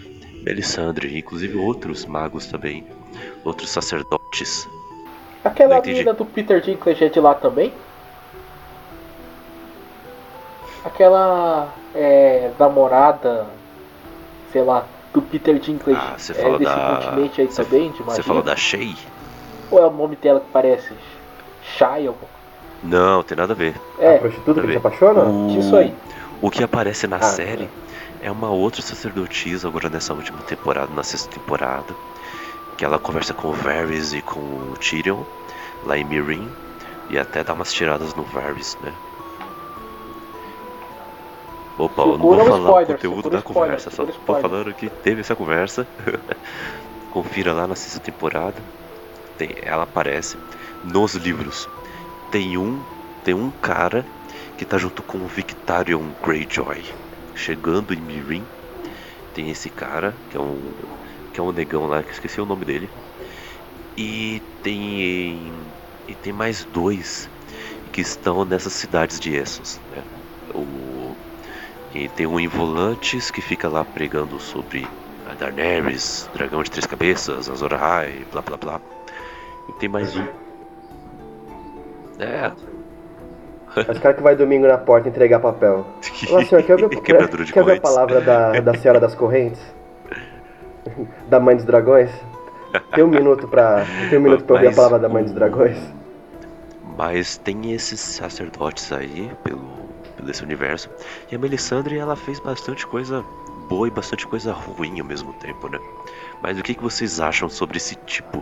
Melisandre, inclusive outros magos também, outros sacerdotes. Aquela mina do Peter Dinklage é de lá também? Aquela é, namorada, sei lá, do Peter Dinklage Ah, você é fala desse da- continente aí você- também, de Você magia? falou da Shay? Ou é o nome dela que parece? Shia? Não, tem nada a ver. A É, prostituta que Tá se bem. apaixona? O- isso aí. O que aparece na Ah, série é uma outra sacerdotisa agora nessa última temporada, na sexta temporada, que ela conversa com o Varys e com o Tyrion lá em Meereen e até dá umas tiradas no Varys, né? Opa, eu não vou falar spoiler, o conteúdo da spoiler, conversa, só tô falando que teve essa conversa. <laughs> Confira lá na sexta temporada. Tem, ela aparece nos livros. Tem um, tem um cara que tá junto com o Victarion Greyjoy. Chegando em Meereen, tem esse cara, que é um que é um negão lá, que esqueci o nome dele. E tem e tem mais dois que estão nessas cidades de Essos, né? O e tem um em Volantes que fica lá pregando sobre a Daenerys, dragão de três cabeças, Azor Ahai, blá blá blá. E tem mais um. É, <laughs> Os caras que vai domingo na porta entregar papel. <laughs> Olá, senhor, quer ver, Quebrador de quer ver a palavra da, da Senhora das Correntes? <laughs> Da Mãe dos Dragões? Tem um minuto pra, tem um minuto pra ouvir a Mas palavra da Mãe dos o- Dragões. Mas tem esses sacerdotes aí pelo, pelo esse universo. E a Melisandre ela fez bastante coisa boa e bastante coisa ruim ao mesmo tempo, né? Mas o que, que vocês acham sobre esse tipo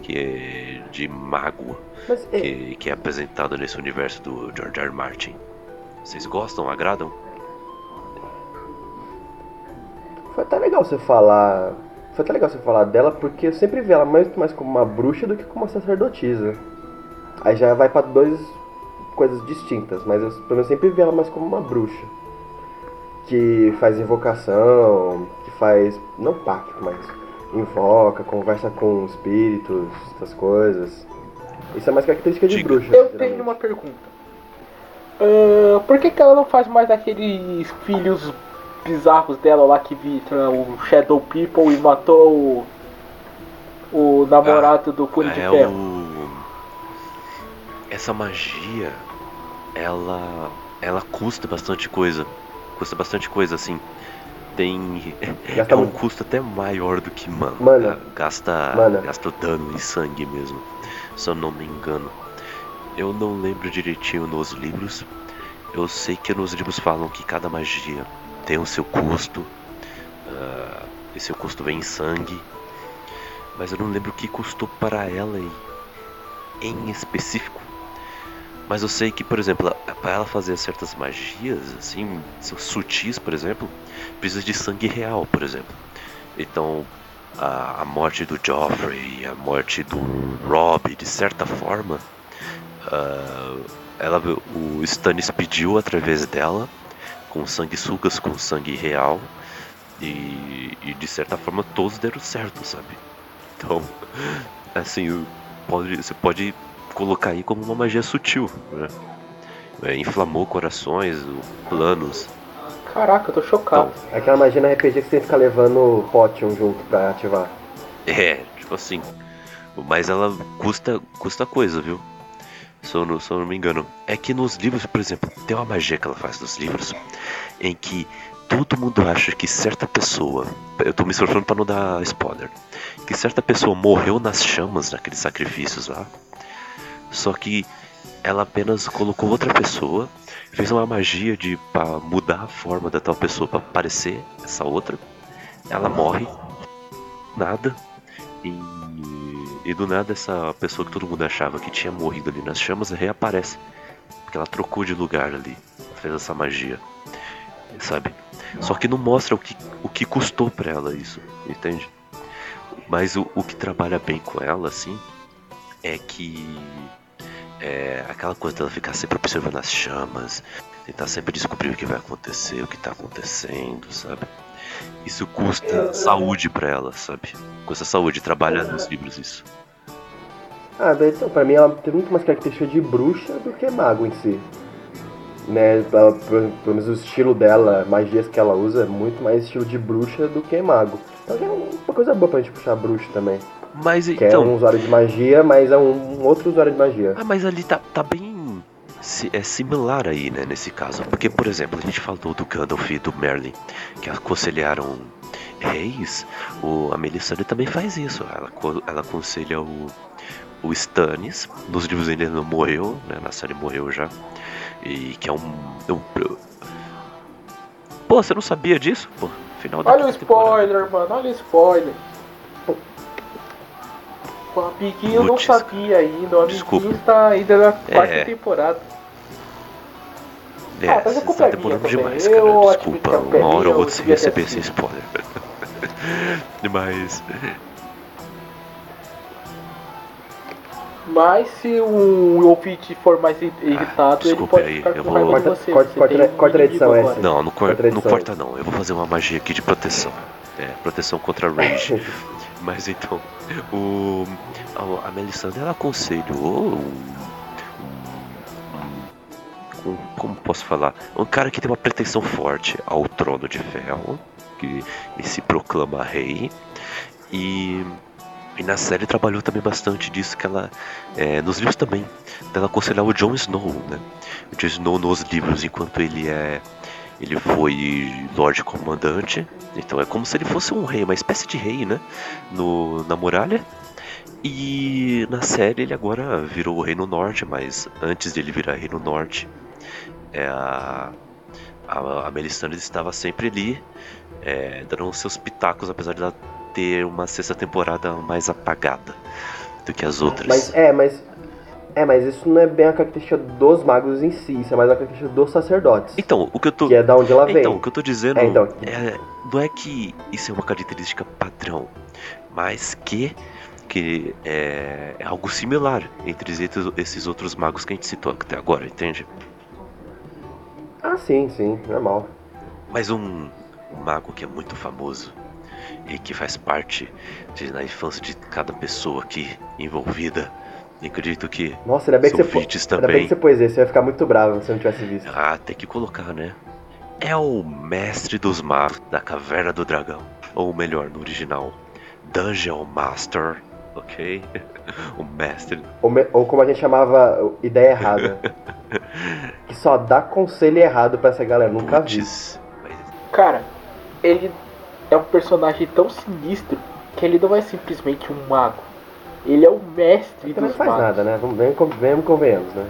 que é de mago Mas é, que, que é apresentado nesse universo do George R. R. Martin? Vocês gostam? Agradam? foi até legal você falar. Foi até legal você falar dela, porque eu sempre vi ela muito mais como uma bruxa do que como uma sacerdotisa. Aí já vai pra duas coisas distintas, mas eu pelo menos sempre vi ela mais como uma bruxa. Que faz invocação, que faz. não pacto, mas invoca, conversa com espíritos, essas coisas. Isso é mais característica de bruxa. Eu geralmente. tenho uma pergunta. Ah, por que, que ela não faz mais aqueles filhos bizarros dela lá que vira o Shadow People e matou o, o namorado do Punho de É Ferro? o... Essa magia, ela, ela custa bastante coisa. Custa bastante coisa, assim. Tem. Gasta <laughs> é um muito. custo até maior do que mana. Mana. Gasta, Mana. gasta dano em sangue mesmo. Se eu não me engano. Eu não lembro direitinho nos livros. Eu sei que nos livros falam que cada magia tem o seu custo. ah, e seu custo vem em sangue. Mas eu não lembro o que custou para ela em específico. Mas eu sei que, por exemplo, para ela fazer certas magias, assim, sutis, por exemplo, precisa de sangue real, por exemplo. Então, a, a morte do Joffrey, a morte do Robb, de certa forma, ah, ela, o Stannis pediu através dela, com sanguessugas, com sangue real, e, e de certa forma todos deram certo, sabe? Então, <laughs> assim, pode, você pode colocar aí como uma magia sutil, né? É, inflamou corações, planos. Caraca, eu tô chocado. É aquela magia no RPG que você ficar levando potion junto pra ativar. É, tipo assim. Mas ela custa, custa coisa, viu? Se eu, não, se eu não me engano. É que nos livros, por exemplo, tem uma magia que ela faz nos livros em que todo mundo acha que certa pessoa. Eu tô me esforçando pra não dar spoiler. Que certa pessoa morreu nas chamas naqueles sacrifícios lá. Só que ela apenas colocou outra pessoa, fez uma magia de para mudar a forma da tal pessoa para parecer essa outra. Ela morre, nada, e, e do nada essa pessoa que todo mundo achava que tinha morrido ali nas chamas reaparece. Porque ela trocou de lugar ali, fez essa magia, sabe? Só que não mostra o que, o que custou pra ela isso, entende? Mas o, o que trabalha bem com ela, assim, é que é aquela coisa dela ficar sempre observando as chamas, tentar sempre descobrir o que vai acontecer, o que tá acontecendo, sabe? Isso custa saúde pra ela, sabe? Custa saúde, trabalha nos livros isso. Ah, então, pra mim ela tem muito mais característica de bruxa do que mago em si. Né, ela, pelo menos o estilo dela, magias que ela usa, é muito mais estilo de bruxa do que mago. Então já é uma coisa boa pra gente puxar bruxo também. Mas Que é então. um usuário de magia, mas é um, outro usuário de magia. Ah, mas ali tá, tá bem. É similar aí, né, nesse caso. Porque, por exemplo, a gente falou do Gandalf e do Merlin, que aconselharam reis. O, a Melisandre também faz isso. Ela, ela aconselha o, o Stannis. Nos livros ele não morreu, né? Na série morreu já. E que é um. um Pô, você não sabia disso? Pô, final da Olha o quinta temporada. spoiler, mano, olha o spoiler. O amiguinho não Putz, sabia ainda, o amiguinho desculpa. está ainda na quarta É. temporada. É, Ah, mas culpa tá é demorando também. demais, Eu cara. admito Desculpa, que é uma hora ou eu outra você receber esse spoiler. <laughs> Mas. Mas se o ouvinte for mais i- irritado, ele desculpe pode aí, ficar eu com vou- Corta- você. corta- você corta- corta a edição essa. Não, não, cor não corta não. Eu vou fazer uma magia aqui de proteção. É, proteção contra rage. <laughs> Mas então, o. A, a Melisandre ela aconselhou um, um, Como posso falar? Um cara que tem uma pretensão forte ao trono de ferro, que se proclama rei. E. E na série trabalhou também bastante disso que ela. é, nos livros também. Dela aconselhar o Jon Snow, né? O Jon Snow nos livros, enquanto ele é. Ele foi Lorde Comandante. Então é como se ele fosse um rei, uma espécie de rei, né? No, na muralha. E na série ele agora virou o Rei no Norte, mas antes dele virar Rei no Norte, é a, a, Melisandre estava sempre ali, é, dando seus pitacos, apesar de ela ter uma sexta temporada mais apagada do que as outras. Mas é, mas. É, mas isso não é bem a característica dos magos em si, isso é mais a característica dos sacerdotes. Então, o que eu tô. Que é da onde ela vem. Então, o que eu tô dizendo É, então. é, não é que isso é uma característica padrão, mas que, que é, é algo similar entre esses, outros magos que a gente citou até agora, entende? Ah, sim, sim, normal. Mas um, um mago que é muito famoso e que faz parte de, na infância de cada pessoa aqui envolvida, e acredito que Nossa, ainda bem que os você ouvintes Ainda bem também. que você pôs esse, eu ia ficar muito bravo se eu não tivesse visto. Ah, tem que colocar, né? É o mestre dos magos da Caverna do Dragão. Ou melhor, no original, Dungeon Master, ok? <laughs> o mestre. Ou, me- ou como a gente chamava, ideia errada. <laughs> que só dá conselho errado pra essa galera, nunca vi. Mas Cara, ele é um personagem tão sinistro que ele não é simplesmente um mago. Ele é o mestre Ele também dos não faz magos. nada, né? Vamos, vem, vem, convenhamos, né?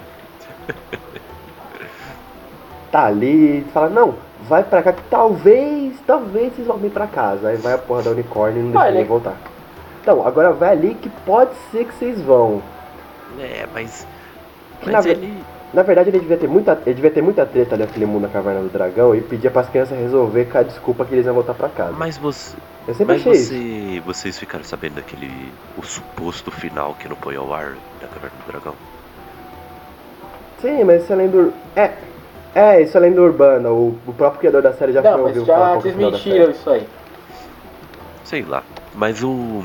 tá ali, fala, não, vai pra cá que talvez, talvez vocês vão vir pra casa. Aí vai a porra da unicórnio e não deixa ele ninguém voltar. Então, agora vai ali que pode ser que vocês vão. É, mas. Que Mas na ele. Na verdade, ele devia ter muita, ele devia ter muita treta ali naquele mundo na Caverna do Dragão e pedia pras crianças resolver com a desculpa que eles iam voltar pra casa. Mas você. Eu sempre Mas achei isso. você, vocês ficaram sabendo daquele. o suposto final que não foi ao ar da Caverna do Dragão? Sim, mas isso é lenda ur- É, é, isso é lenda urbana. O, o próprio criador da série já Não, foi mas ouviu falar já um desmentiram isso aí. Sei lá. Mas o.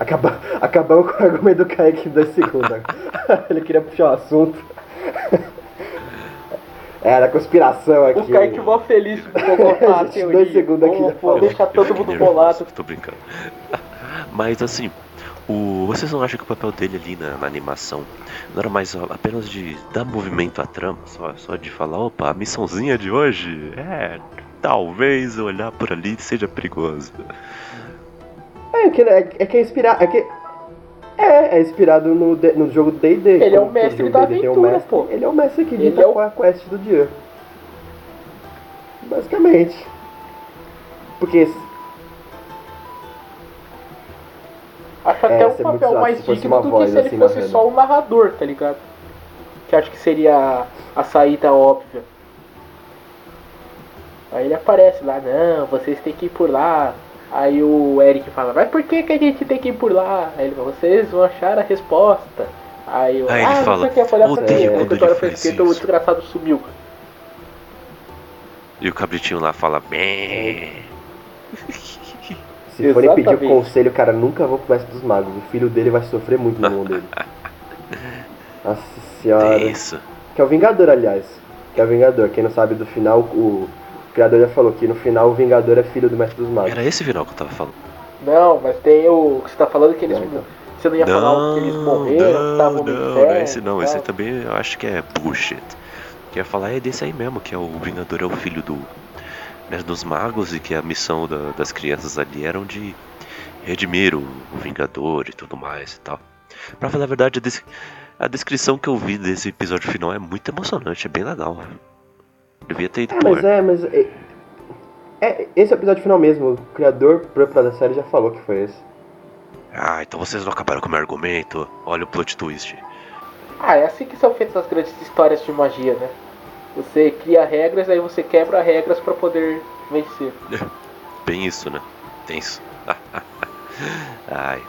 Acaba, acabamos com o argumento do Kaique em dois segundos. <laughs> Ele queria puxar o assunto. Era conspiração aqui. O Kaique mó feliz de <laughs> colocar a Gente, teoria. dois segundos aqui Vou- deixar todo mundo nervoso, bolado. Tô brincando. <laughs> Mas assim, o, vocês não acham que o papel dele ali na, na animação não era mais apenas de dar movimento à trama, só, só de falar, opa, a missãozinha de hoje é talvez olhar por ali seja perigoso. É que é, é que é inspirado. É, que, é, é inspirado no, no jogo D&D. Ele é o mestre da tem um aventura, mestre, pô. Ele é o mestre que dita é o- qual é a quest do dia. Basicamente. Porque Acho É, até um muito papel mais digno do que se ele assim fosse só um narrador, tá ligado? Que acho que seria a saída óbvia. Aí ele aparece lá, não, vocês têm que ir por lá. Aí o Eric fala, mas por que, que a gente tem que ir por lá? Aí ele fala, vocês vão achar a resposta. Aí, eu, Aí ele ah, não fala, sei o que, eu falei, odeio pra quê? quando A ele faz escrita, o isso. desgraçado sumiu. E o cabritinho lá fala, bem. se forem pedir conselho, cara, nunca vou pro mestre dos magos. O filho dele vai sofrer muito no mundo dele. <laughs> Nossa senhora. Isso. Que é o Vingador, aliás. Que é o Vingador. Quem não sabe do final, o, O criador já falou que no final o Vingador é filho do Mestre dos Magos. Era esse final que eu tava falando. Não, mas tem o que você tá falando que eles. Não, então. Você não ia falar que eles morreram, que estavam não, não é esse não, esse aí também eu acho que é bullshit. O que ia falar é desse aí mesmo, que é o Vingador é o filho do Mestre dos Magos e que a missão da- das crianças ali eram de redimir o, o Vingador e tudo mais e tal. Pra falar a verdade, a, des- a descrição que eu vi desse episódio final é muito emocionante, é bem legal. Devia ter ido É, mas é, mas. É, é, esse é o episódio final mesmo. O criador próprio da série já falou que foi esse. Ah, então vocês não acabaram com o meu argumento. Olha o plot twist. Ah, é assim que são feitas as grandes histórias de magia, né? Você cria regras, aí você quebra regras pra poder vencer. <laughs> Bem isso, né? Tenso. <laughs> Ai.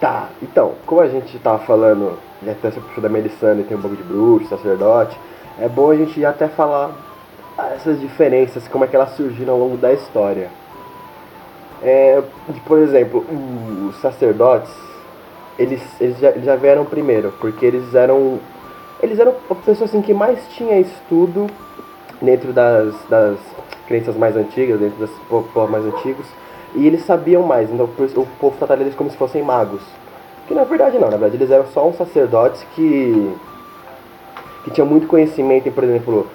Tá, então, como a gente tava falando, já até você puxou da Melisandre, tem um pouco de bruxo, sacerdote, é bom a gente até falar essas diferenças, como é que elas surgiram ao longo da história. É, por exemplo, os sacerdotes, eles, eles, já, eles já vieram primeiro, porque eles eram eles eram a pessoa assim, que mais tinha estudo dentro das, das crenças mais antigas, dentro po- povos mais antigos, e eles sabiam mais, então o povo tratava eles como se fossem magos. Que na verdade não, na verdade eles eram só uns sacerdotes que, que tinham muito conhecimento em, por exemplo,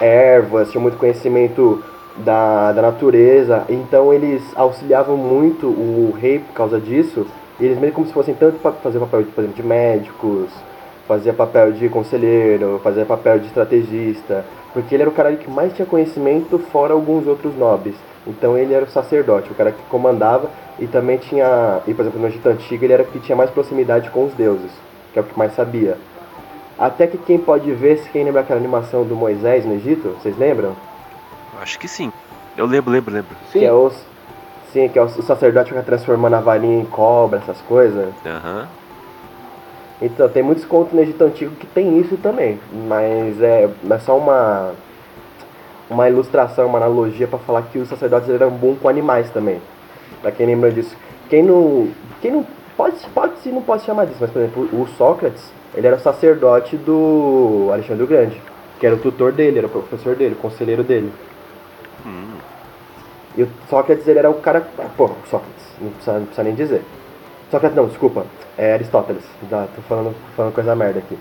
ervas, tinham muito conhecimento da, da natureza, então eles auxiliavam muito o rei por causa disso, e eles meio como se fossem tanto para fazer papel, por exemplo, de médicos, fazia papel de conselheiro, fazia papel de estrategista, porque ele era o cara que mais tinha conhecimento fora alguns outros nobres. Então ele era o sacerdote, o cara que comandava e também tinha, e por exemplo no Egito Antigo ele era o que tinha mais proximidade com os deuses, que é o que mais sabia. Até que quem pode ver, se quem lembra aquela animação do Moisés no Egito, vocês lembram? Acho que sim. Eu lembro, lembro, lembro. Sim, Que é os, sim, que é o sacerdote que vai transformando a varinha em cobra, essas coisas. Aham. Então, tem muitos contos no Egito Antigo que tem isso também, mas é, é só uma uma ilustração, uma analogia para falar que os sacerdotes eram bons com animais também. Pra quem lembra disso. Quem não, quem não pode, pode se não pode chamar disso, mas por exemplo, o Sócrates, ele era o sacerdote do Alexandre o Grande, que era o tutor dele, era o professor dele, o conselheiro dele. Hum. E o Sócrates, ele era o cara. Pô, Sócrates, não precisa, não precisa nem dizer. Sócrates, não, desculpa. É Aristóteles. Já tô falando, falando coisa merda aqui.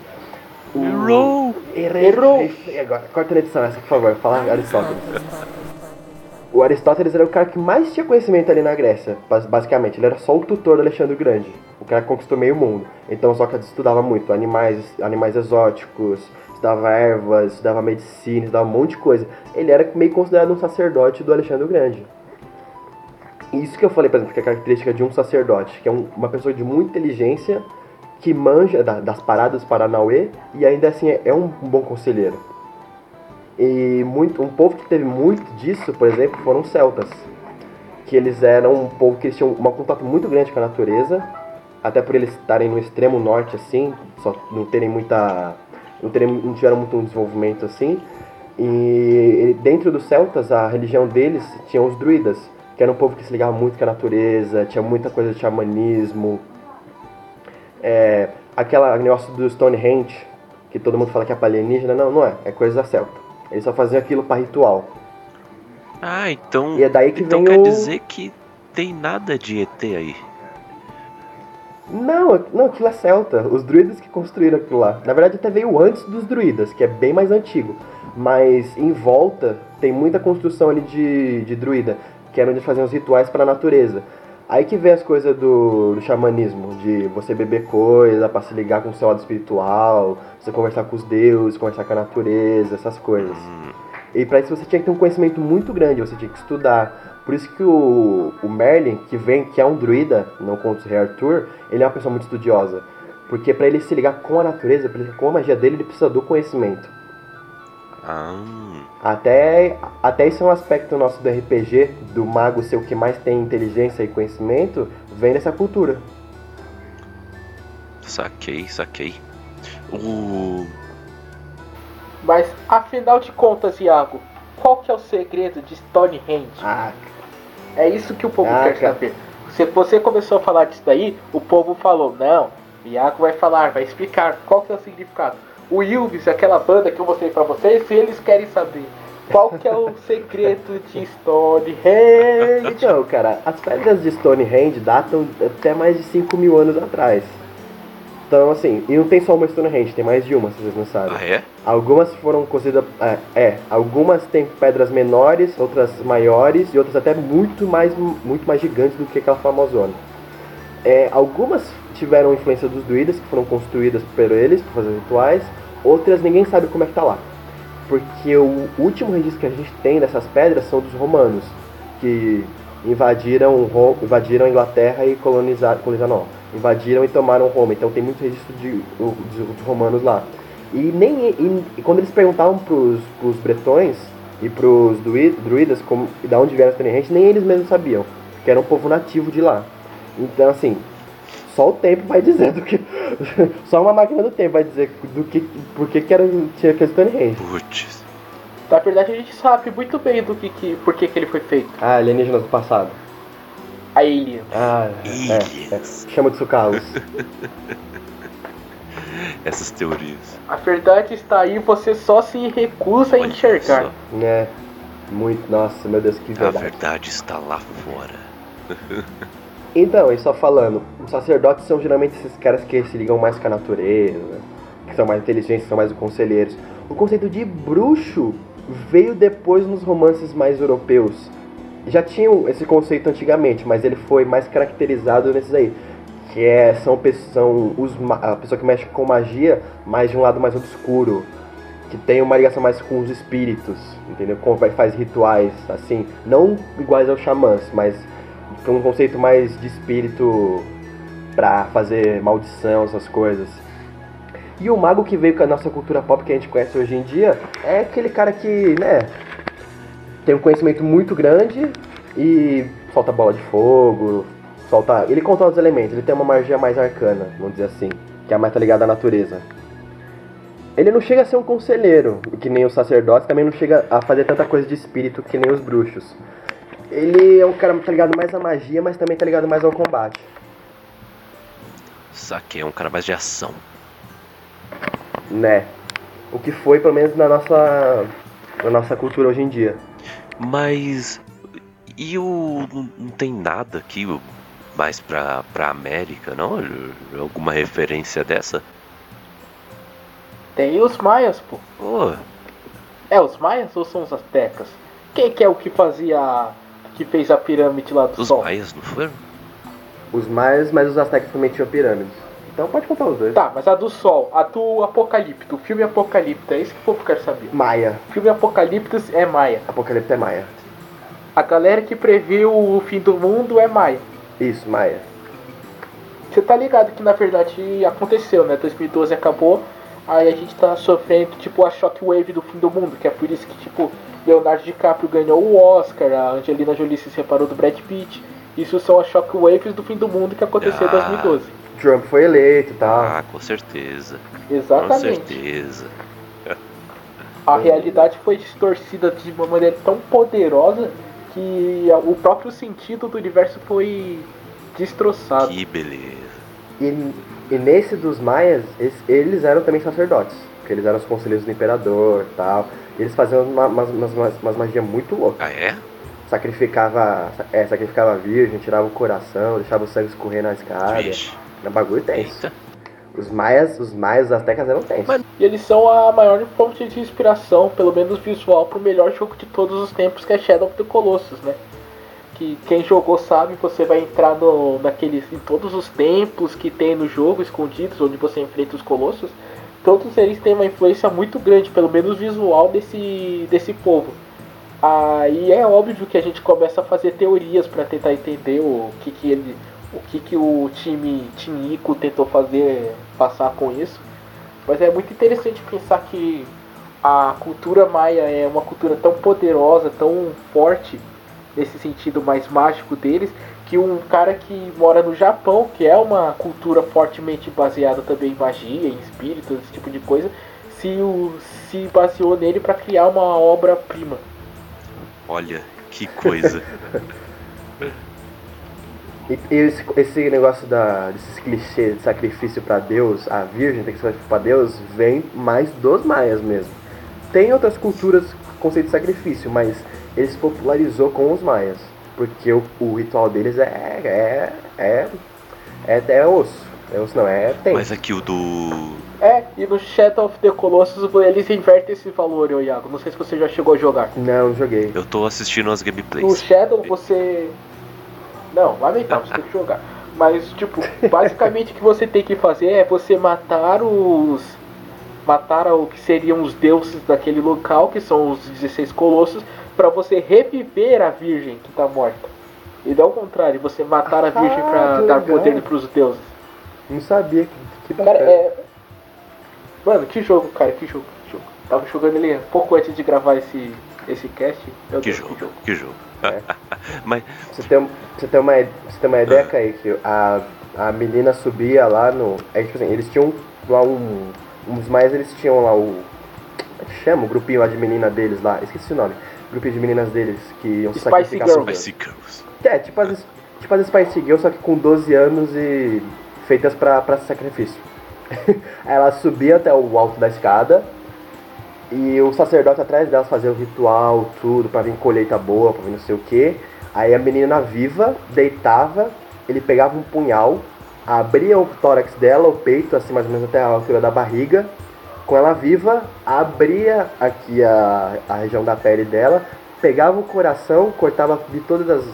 O- Errou! Errou. errei agora. Corta na edição essa, por favor. Fala Aristóteles. O Aristóteles era o cara que mais tinha conhecimento ali na Grécia, bas- basicamente. Ele era só o tutor do Alexandre o Grande. O cara que conquistou meio mundo. Então Sócrates estudava muito animais, animais exóticos, estudava ervas, estudava medicina, estudava um monte de coisa. Ele era meio considerado um sacerdote do Alexandre o Grande. Isso que eu falei, por exemplo, que é a característica de um sacerdote, que é um- uma pessoa de muita inteligência, que manja da- das paradas dos Paranauê e ainda assim é, é um bom conselheiro. E muito, um povo que teve muito disso, por exemplo, foram os celtas. Que eles eram um povo que eles tinham um contato muito grande com a natureza, até por eles estarem no extremo norte assim, só não terem muita. não, terem, não tiveram muito um desenvolvimento assim. E dentro dos celtas, a religião deles tinha os druidas, que era um povo que se ligava muito com a natureza, tinha muita coisa de xamanismo. É, aquela negócio do Stonehenge, que todo mundo fala que é alienígena, não, não é, é coisa da celta. Eles só faziam aquilo para ritual. Ah, então. E é daí que então vem quer o- dizer que tem nada de ET aí. Não, não, aquilo é celta. Os druidas que construíram aquilo lá. Na verdade, até veio antes dos druidas, que é bem mais antigo. Mas em volta tem muita construção ali de, de druida, que era onde faziam os rituais para a natureza. Aí que vem as coisas do, do xamanismo, de você beber coisa para se ligar com o seu lado espiritual, você conversar com os deuses, conversar com a natureza, essas coisas. Hum, E para isso você tinha que ter um conhecimento muito grande, você tinha que estudar. Por isso que o, o Merlin, que vem, que é um druida, não contra o Rei Arthur, ele é uma pessoa muito estudiosa. Porque para ele se ligar com a natureza, pra ele- com a magia dele, ele precisa do conhecimento. Ah, Até, até isso é um aspecto nosso do RPG, do mago ser o que mais tem inteligência e conhecimento, vem dessa cultura. saquei, saquei. O. Mas afinal de contas, Iago, qual que é o segredo de Stonehenge? Ah, É isso que o povo Ah, quer cara. saber. Se você começou a falar disso daí, o povo falou, não, Iago vai falar, vai explicar qual que é o significado. O Ilves, aquela banda que eu mostrei pra vocês, se eles querem saber Qual que é o <laughs> segredo de Stonehenge? Então, cara, as pedras de Stonehenge datam até mais de 5 mil anos atrás. Então, assim, e não tem só uma Stonehenge, tem mais de uma, se vocês não sabem. Ah, é? Algumas foram consideradas. É, é, algumas têm pedras menores, outras maiores e outras até muito mais, muito mais gigantes do que aquela famosona. É, algumas tiveram influência dos druidas, que foram construídas por eles para fazer rituais, outras ninguém sabe como é que tá lá. Porque o último registro que a gente tem dessas pedras são dos romanos, que invadiram, Ro- invadiram a Inglaterra e colonizaram, colonizaram não, invadiram e tomaram Roma. Então tem muito registro de, de, de romanos lá. E nem e, e quando eles perguntavam pros, pros bretões e pros drui- druidas como, da onde vieram as Stonehenge, nem eles mesmos sabiam, que era um povo nativo de lá. Então assim, só o tempo vai dizer do que. <laughs> só uma máquina do tempo vai dizer do que. Por que, que era, tinha aquele Stonehenge. Putz. Na verdade a gente sabe muito bem do que, que por que, que ele foi feito. Ah, alienígenas do passado. A Alien. Ah, é, é, Aliens. Chama de Carlos. <laughs> Essas teorias. A verdade está aí, você só se recusa a Olha enxergar. só, né? Muito. Nossa, meu Deus, que A verdade. verdade está lá fora. <laughs> Então, e só falando, os sacerdotes são geralmente esses caras que se ligam mais com a natureza, que são mais inteligentes, são mais conselheiros. O conceito de bruxo veio depois nos romances mais europeus. Já tinham esse conceito antigamente, mas ele foi mais caracterizado nesses aí. Que é, são, são os, a pessoa que mexe com magia, mas de um lado mais obscuro. Que tem uma ligação mais com os espíritos, entendeu? Como faz rituais, assim, não iguais aos xamãs, mas um conceito mais de espírito pra fazer maldição, essas coisas. E o mago que veio com a nossa cultura pop que a gente conhece hoje em dia é aquele cara que, né, tem um conhecimento muito grande e solta bola de fogo, solta. Ele controla os elementos, ele tem uma magia mais arcana, vamos dizer assim, que é mais ligada à natureza. Ele não chega a ser um conselheiro, que nem os sacerdotes, também não chega a fazer tanta coisa de espírito que nem os bruxos. Ele é um cara que tá ligado mais à magia, mas também tá ligado mais ao combate. Saque é um cara mais de ação. Né? O que foi, pelo menos, na nossa, na nossa cultura hoje em dia. Mas. E o. Não tem nada aqui mais pra, pra América, não? Alguma referência dessa? Tem os maias, pô. Pô, É, os maias ou são os astecas? Quem que é o que fazia. Que fez a pirâmide lá do os sol? maias não foram? Os maias, mas os astecas também tinham pirâmides. Então pode contar os dois. Tá, mas a do sol, a do Apocalipto, o filme Apocalipto, é isso que o povo quer saber. Maia. O filme Apocalipto é maia. Apocalipse é Maia. A galera que previu o fim do mundo é maia. Isso, Maia. Você tá ligado que na verdade aconteceu, né? 2012 acabou, aí a gente tá sofrendo tipo a shockwave do fim do mundo, que é por isso que tipo Leonardo DiCaprio ganhou o Oscar, a Angelina Jolie se separou do Brad Pitt. Isso são as shockwaves do fim do mundo que aconteceu em Ah. 2012. Trump foi eleito e tal. Ah, com certeza. Com Exatamente. certeza. <laughs> A realidade foi distorcida de uma maneira tão poderosa que o próprio sentido do universo foi destroçado. Que beleza. E, e nesse dos maias, es- eles eram também sacerdotes. Porque eles eram os conselheiros do imperador e tal. E eles faziam uma, umas, umas, umas, umas magias muito loucas. Ah, é? Sacrificava, é, sacrificava a virgem, tirava o coração, deixava o sangue escorrer na escada. Vixe. Era um bagulho tenso. Eita. Os maias, os maias, os astecas eram tensos. Mas- E eles são a maior fonte de inspiração, pelo menos visual, pro melhor jogo de todos os tempos, que é Shadow of the Colossus, né? Que quem jogou sabe, você vai entrar no, naqueles, em todos os templos que tem no jogo, escondidos, onde você enfrenta os colossos. Todos eles têm uma influência muito grande, pelo menos visual, desse, desse povo. Aí é óbvio que a gente começa a fazer teorias para tentar entender o que, que ele. O que, que o time Tinico tentou fazer passar com isso. Mas é muito interessante pensar que a cultura maia é uma cultura tão poderosa, tão forte, nesse sentido mais mágico deles, que um cara que mora no Japão, que é uma cultura fortemente baseada também em magia, em espíritos, esse tipo de coisa, se, o, se baseou nele para criar uma obra-prima. Olha, que coisa. <laughs> E, e esse, esse negócio da, desses clichês de sacrifício pra Deus, a virgem tem que sacrificar pra Deus, vem mais dos maias mesmo. Tem outras culturas conceito de sacrifício, mas ele se popularizou com os maias. Porque o, o ritual deles é. é. é. é até osso. É osso não, é tempo. Mas aqui o do. É, e no Shadow of the Colossus eles invertem esse valor, ô Iago. Não sei se você já chegou a jogar. Não, joguei. Eu tô assistindo as No gameplays. Shadow você. Não, lamentável, você tem que jogar. Mas, tipo, basicamente o que você tem que fazer é você matar os. Matar o que seriam os deuses daquele local, que são os 16 colossos, pra você reviver a virgem que tá morta. E não ao contrário, você matar a virgem Ah, pra que dar legal. poder pros deuses. Não sabia que, que Cara, é. Mano, que jogo, cara, que jogo, que jogo. Tava jogando ele pouco antes de gravar esse, esse cast. Meu Que Deus, jogo, que jogo. <laughs> Mas Pra você ter, pra você ter uma, você ter uma ideia, Kaique, a, a menina subia lá no. É tipo assim, eles tinham lá um. Uns mais eles tinham lá o. Como é que chama? O grupinho lá de menina deles lá. Esqueci o nome. Grupinho de meninas deles que iam se Spice sacrificar Girls. por Spicy Girls. É, tipo as, tipo as Spice Girls, só que com 12 anos e feitas pra, pra sacrifício. Aí <laughs> ela subia até o alto da escada e o sacerdote atrás delas fazia o ritual, tudo, pra vir colheita boa, pra vir não sei o que. Aí a menina viva deitava, ele pegava um punhal, abria o tórax dela, o peito, assim mais ou menos até a altura da barriga. Com ela viva, abria aqui a, a região da pele dela, pegava o coração, cortava de todas as,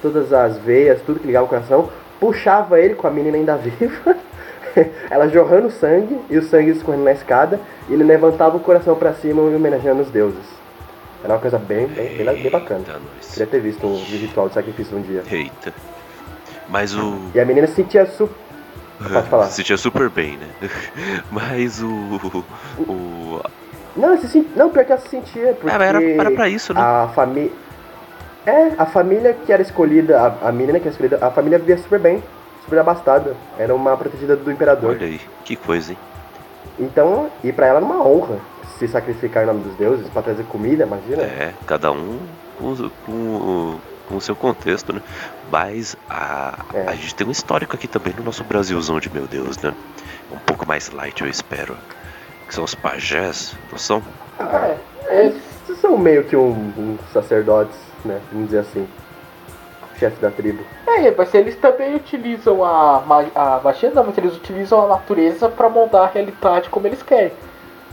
todas as veias, tudo que ligava o coração, puxava ele com a menina ainda <laughs> viva, ela jorrando sangue e o sangue escorrendo na escada, e ele levantava o coração pra cima e homenageando os deuses. Era uma coisa bem, bem, bem, bem bacana. Nós. Queria ter visto um ritual de sacrifício um dia. Eita. Mas o. E a menina se sentia super. Pode falar. Se sentia super bem, né? <laughs> Mas o. O. Não, se sent... não, pior que ela se sentia, porque Ah, era, era pra isso, né? a família. É, a família que era escolhida, a, a menina que era escolhida, a família vivia super bem, super abastada. Era uma protegida do imperador. Olha aí, que coisa, hein? Então, e pra ela era uma honra se sacrificar em nome dos deuses pra trazer comida, imagina. É, cada um com, com, com o seu contexto, né? Mas a, É. a gente tem um histórico aqui também no nosso Brasilzão de meu Deus, né? Um pouco mais light, eu espero. Que são os pajés, não são? É, é, Eles são meio que um, um sacerdotes, né? Vamos dizer assim. Chefe da tribo. é, mas eles também utilizam a, a magia, não, mas eles utilizam a natureza pra moldar a realidade como eles querem.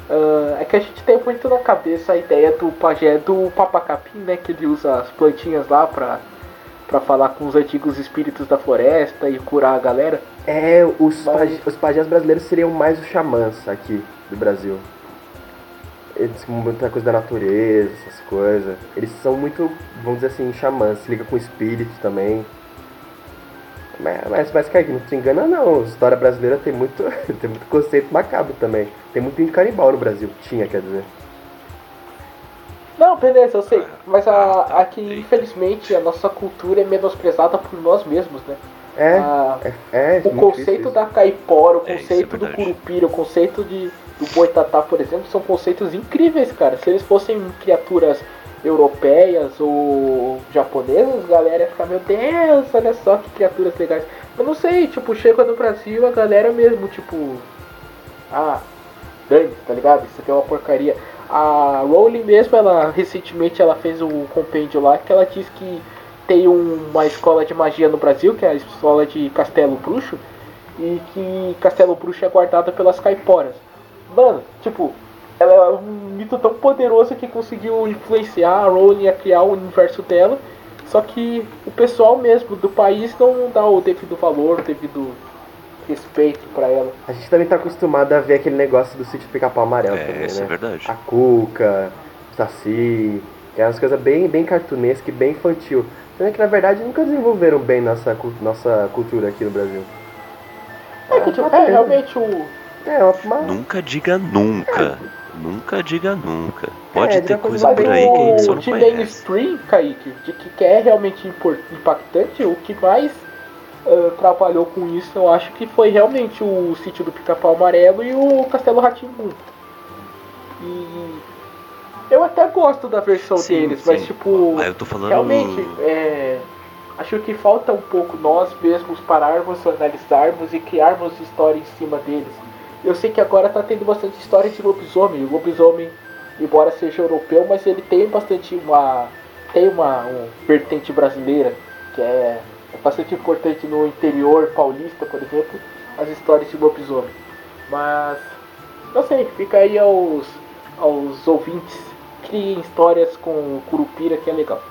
Ah, é que a gente tem muito na cabeça a ideia do pajé do papacapim, né? Que ele usa as plantinhas lá pra, pra falar com os antigos espíritos da floresta e curar a galera. É, os, Mas- paj- os pajés brasileiros seriam mais os xamãs aqui do Brasil. Eles muita coisa da natureza, essas coisas. Eles são muito, vamos dizer assim, xamãs, se liga com espírito também. Mas, mas, mas Kaique, não se engana não, a história brasileira tem muito, <laughs> tem muito conceito macabro também. Tem muito canibal no Brasil, tinha, quer dizer. Não, beleza, eu sei. Mas a, tá, aqui, entendi. infelizmente, a nossa cultura é menosprezada por nós mesmos, né? É, Ah, é, é o muito conceito da caipora, o É, é conceito do curupira, o conceito de, do boitatá, por exemplo, são conceitos incríveis, cara. Se eles fossem criaturas europeias ou japonesas, a galera ia ficar, meu Deus, olha só que criaturas legais. Eu não sei, tipo, chega no Brasil, a galera mesmo, tipo, ah, dane, tá ligado? Isso aqui é uma porcaria. A Rowling mesmo, ela recentemente ela fez um compêndio lá que ela diz que tem um- uma escola de magia no Brasil, que é a escola de Castelo Bruxo, e que Castelo Bruxo é guardada pelas caiporas. Mano, tipo, ela é um mito tão poderoso que conseguiu influenciar a Rowling a criar o universo dela, só que o pessoal mesmo do país não dá o devido valor, o devido respeito pra ela. A gente também tá acostumado a ver aquele negócio do sítio pica-pau amarelo É, também, isso né? é verdade. A Cuca, o Saci, que é umas coisas bem, bem cartunescas e bem infantil. Sendo que na verdade nunca desenvolveram bem nossa, nossa cultura aqui no Brasil. É que, tipo, uma é, realmente o. É, uma, Nunca diga nunca. Nunca diga nunca. Pode É, ter de coisa por bem- aí que a gente só o não de conhece. mainstream, Kaique, de que, que é realmente impactante, o que mais ah, trabalhou com isso, eu acho que foi realmente o sítio do Pica-Pau Amarelo e o Castelo Ratimbu. E eu até gosto da versão Sim, deles, mas sim. tipo, Mas eu tô falando. realmente, é, acho que falta um pouco nós mesmos pararmos, analisarmos e criarmos história em cima deles. Eu sei que agora tá tendo bastante história de lobisomem. O lobisomem embora seja europeu, mas ele tem bastante uma tem uma um vertente brasileira que é bastante importante no interior paulista, por exemplo, as histórias de lobisomem. Mas não sei, fica aí aos aos ouvintes criem histórias com Curupira que é legal.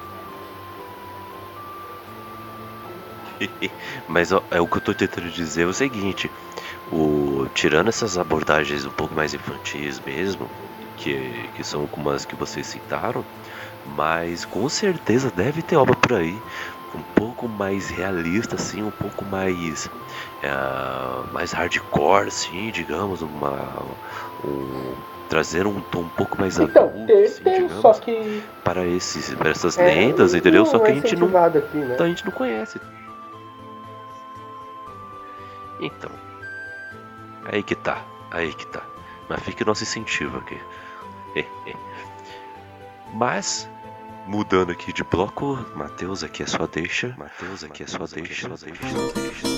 <laughs> Mas ó, é o que eu tô tentando dizer é o seguinte, o, tirando essas abordagens um pouco mais infantis mesmo, que, que são como as que vocês citaram, mas com certeza deve ter obra por aí um pouco mais realista, assim, um pouco mais é, mais hardcore, assim, digamos, uma um, trazer um tom um pouco mais então, adulto, tem, assim, tem, digamos, só que para esses para essas É, lendas, entendeu? Só que a é gente não aqui, né? então a gente não conhece. Então. Aí que tá. Aí que tá. Mas fica o nosso incentivo aqui. <laughs> Mas, mudando aqui de bloco, Matheus aqui é só deixa. Matheus aqui é só deixa. deixa, deixa, deixa, deixa.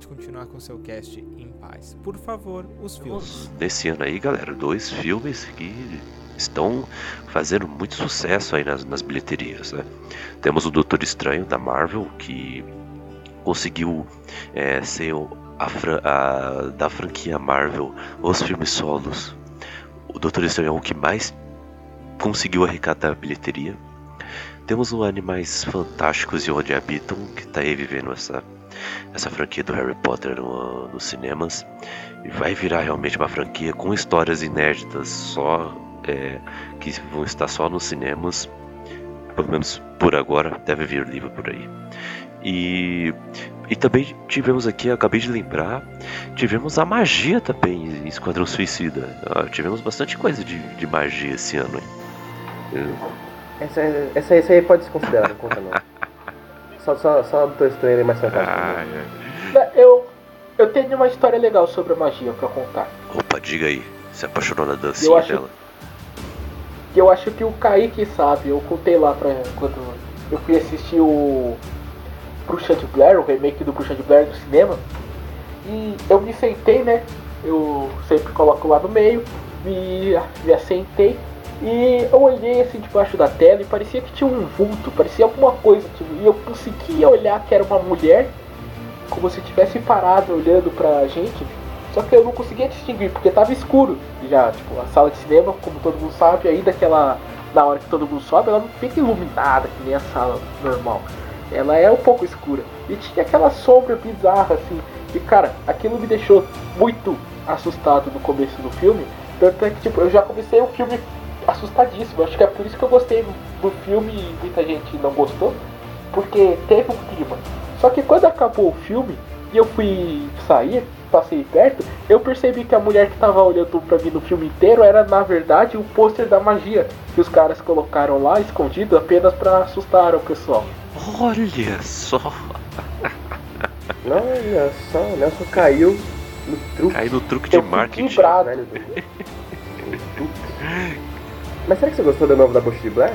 Pode continuar com seu cast em paz. Por favor, os filmes. Nesse ano aí, galera, dois filmes que estão fazendo muito sucesso aí nas, nas bilheterias, né? Temos o Doutor Estranho da Marvel, que conseguiu é, ser a, a- da franquia Marvel os filmes solos. O Doutor Estranho é o que mais conseguiu arrecadar a bilheteria. Temos o Animais Fantásticos e Onde Habitam, que está aí vivendo essa, essa franquia do Harry Potter no- nos cinemas. E vai virar realmente uma franquia com histórias inéditas, só é, que vão estar só nos cinemas. Pelo menos por agora, deve vir livro por aí. E, e também tivemos aqui, acabei de lembrar, tivemos a magia também em Esquadrão Suicida. Ah, tivemos bastante coisa de, de magia esse ano. hein? Essa, essa, essa aí pode se considerar, não conta não. <laughs> Só, só, só Estranho é mais fantástico. Ah, é. eu eu tenho uma história legal sobre a magia pra contar. Opa, diga aí. Se apaixonou na dancinha Eu acho- dela? eu acho que o Kaique sabe, eu contei lá pra quando eu fui assistir o Bruxa de Blair, o remake do Bruxa de Blair no cinema. E eu me sentei, né? Eu sempre coloco lá no meio, me, me assentei e eu olhei assim debaixo da tela e parecia que tinha um vulto, parecia alguma coisa, tipo, e eu conseguia olhar que era uma mulher, como se tivesse parado olhando pra gente, só que eu não conseguia distinguir, porque tava escuro já, tipo, a sala de cinema, como todo mundo sabe, aí daquela. Na hora que todo mundo sobe, ela não fica iluminada que nem a sala normal. Ela é um pouco escura. E tinha aquela sombra bizarra, assim. E cara, aquilo me deixou muito assustado no começo do filme. Tanto é que, tipo, eu já comecei o filme assustadíssimo. Acho que é por isso que eu gostei do filme e muita gente não gostou. Porque teve um clima. Só que quando acabou o filme e eu fui sair, passei perto, eu percebi que a mulher que tava olhando pra mim no filme inteiro era na verdade o pôster da magia que os caras colocaram lá escondido apenas pra assustar o pessoal. Olha só. Olha só, o Nelson caiu no truque. Cai no truque de Eu fui marketing. quebrado. <laughs> Mas será que você gostou do novo da Bush de Blair?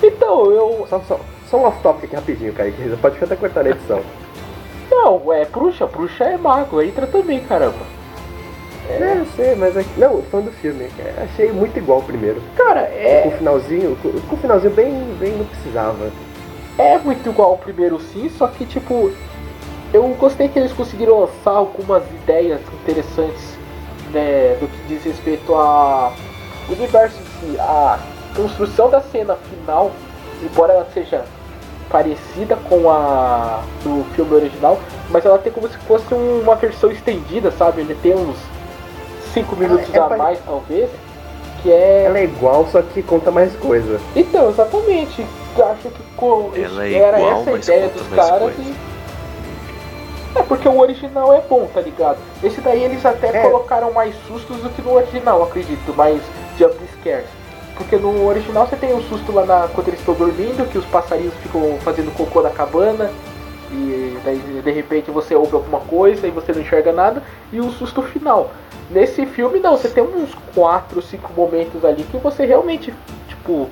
Então, eu. Só, só, só um off-topic aqui rapidinho, Kaique. Você pode até cortar na edição. <laughs> Não, é bruxa, bruxa é mago, entra também, caramba. É, eu sei, mas... é Não, fã do filme. é, Achei muito igual o primeiro. Cara, Com é, o finalzinho, com, com o finalzinho bem, bem não precisava. é muito igual ao primeiro sim, só que tipo. Eu gostei que eles conseguiram lançar algumas ideias interessantes né, do que diz respeito a o universo a construção da cena final, embora ela seja parecida com a do filme original, mas ela tem como se fosse uma versão estendida, sabe? Ele tem uns 5 minutos é a pa- mais, talvez. Que é. Ela é igual, só que conta mais coisa. Então, exatamente. Eu acho que co- Ela é era igual, essa a mas ideia dos caras e. É porque o original é bom, tá ligado? Esse daí eles até É. colocaram mais sustos do que no original, acredito, mais jump Porque no original você tem um susto lá na, quando eles estão dormindo, que os passarinhos ficam fazendo cocô na cabana, e daí de repente você ouve alguma coisa e você não enxerga nada, e o susto final. Nesse filme não, você tem uns 4, 5 momentos ali que você realmente, tipo,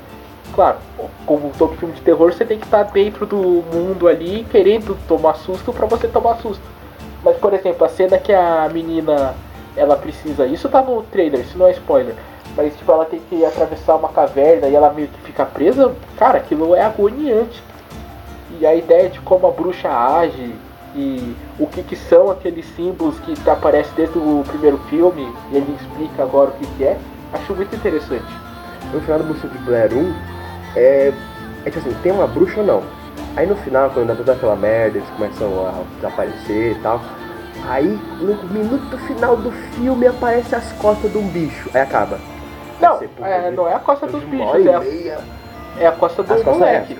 claro, como todo filme de terror, você tem que estar dentro do mundo ali, querendo tomar susto pra você tomar susto. Mas, por exemplo, a cena que a menina ela precisa, isso tá no trailer, isso não é spoiler. Mas tipo, ela tem que atravessar uma caverna e ela meio que fica presa, cara, aquilo é agoniante. E a ideia de como a bruxa age e o que, que são aqueles símbolos que aparecem desde o primeiro filme, e ele explica agora o que, que é, acho muito interessante. No final do Bruxa Blair 1, é, é tipo assim, tem uma bruxa ou não? Aí no final, quando dá toda aquela merda, eles começam a desaparecer e tal. Aí, no minuto final do filme, aparece as costas de um bicho. Aí acaba. Não, é, não é a costa dos bichos, é a, é a costa do As moleque.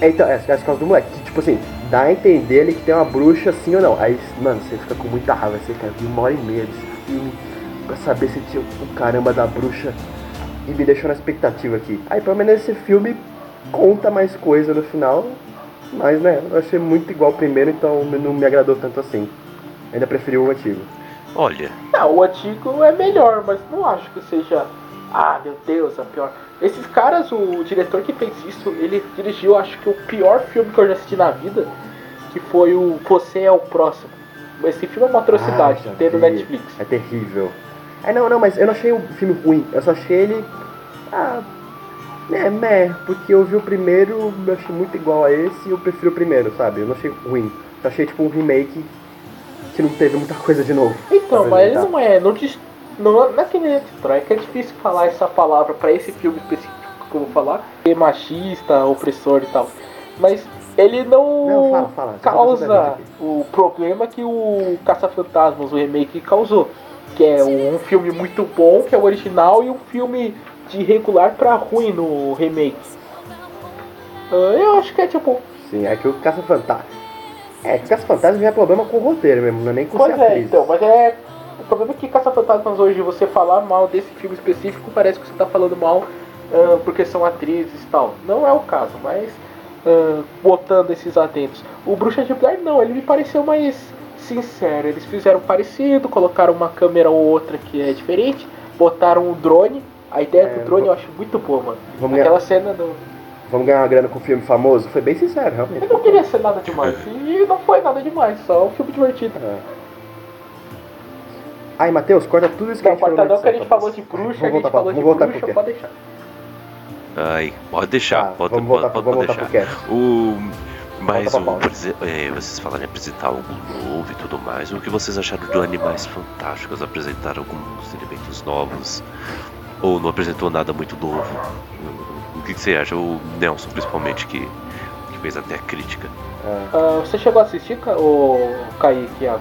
É, então, é, as costas do moleque. Que, tipo assim, dá a entender ali que tem uma bruxa assim ou não. Aí, mano, você fica com muita raiva. Você quer vir uma hora e meia desse filme pra saber se tinha o caramba da bruxa. E me deixou na expectativa aqui. Aí, pelo menos esse filme conta mais coisa no final. Mas, né, eu achei muito igual o primeiro, então não me agradou tanto assim. Ainda preferi o antigo. Olha, Não, o antigo é melhor, mas não acho que seja. Ah, meu Deus, a pior. Esses caras, o diretor que fez isso, ele dirigiu, acho que o pior filme que eu já assisti na vida, que foi o Você é o Próximo. Esse filme é uma atrocidade, Ah, tem no. Netflix. É terrível. É, não, não, mas eu não achei o filme ruim. Eu só achei ele. Ah. É, meh, porque eu vi o primeiro, eu achei muito igual a esse e eu prefiro o primeiro, sabe? Eu não achei ruim. Eu achei tipo um remake que não teve muita coisa de novo. Então, mas ele não é. Não, dis- não, não é que nem destrói, é que é difícil falar essa palavra pra esse filme específico que eu vou falar. É machista, opressor e tal. Mas ele não, Não, fala, fala. Causa o problema que o Caça-Fantasmas, o remake, causou. Que é um filme muito bom, que é o original, e um filme de regular pra ruim no remake. Ah, Eu acho que é tipo. Sim, é que o Caça-Fantasma. É, que o Caça-Fantasma já é problema com o roteiro mesmo, não é nem com Pois ser é, atriz. então, mas é. O problema é que Caça-Fantasmas hoje, você falar mal desse filme específico, parece que você tá falando mal ah, porque são atrizes e tal. Não é o caso, mas ah, botando esses atentos. O Bruxa de Blair não, ele me pareceu mais sincero. Eles fizeram parecido, colocaram uma câmera ou outra que é diferente, botaram um drone. A ideia É, do drone eu acho muito boa, mano. Vamos Aquela ganhar, cena do. Vamos ganhar uma grana com um filme famoso? Foi bem sincero, realmente. Eu não queria ser nada demais. E não foi nada demais, só um filme divertido. É. Ai, Matheus, corta tudo isso que a Não, gente falou na não que a gente falou de bruxa, Vamos a gente voltar pra- falou de bruxa, pode deixar. ai, pode deixar, Tá, pode, vamos pode, voltar, pode, vamos pode deixar. O, mas o, é, vocês falaram em apresentar algo novo e tudo mais. O que vocês acharam do Animais Fantásticos? Apresentaram alguns elementos novos? Ou não apresentou nada muito novo? O que, que você acha? O Nelson, principalmente, que, que fez até a crítica. É. Ah, você chegou a assistir, Ca- o Kaique, Thiago?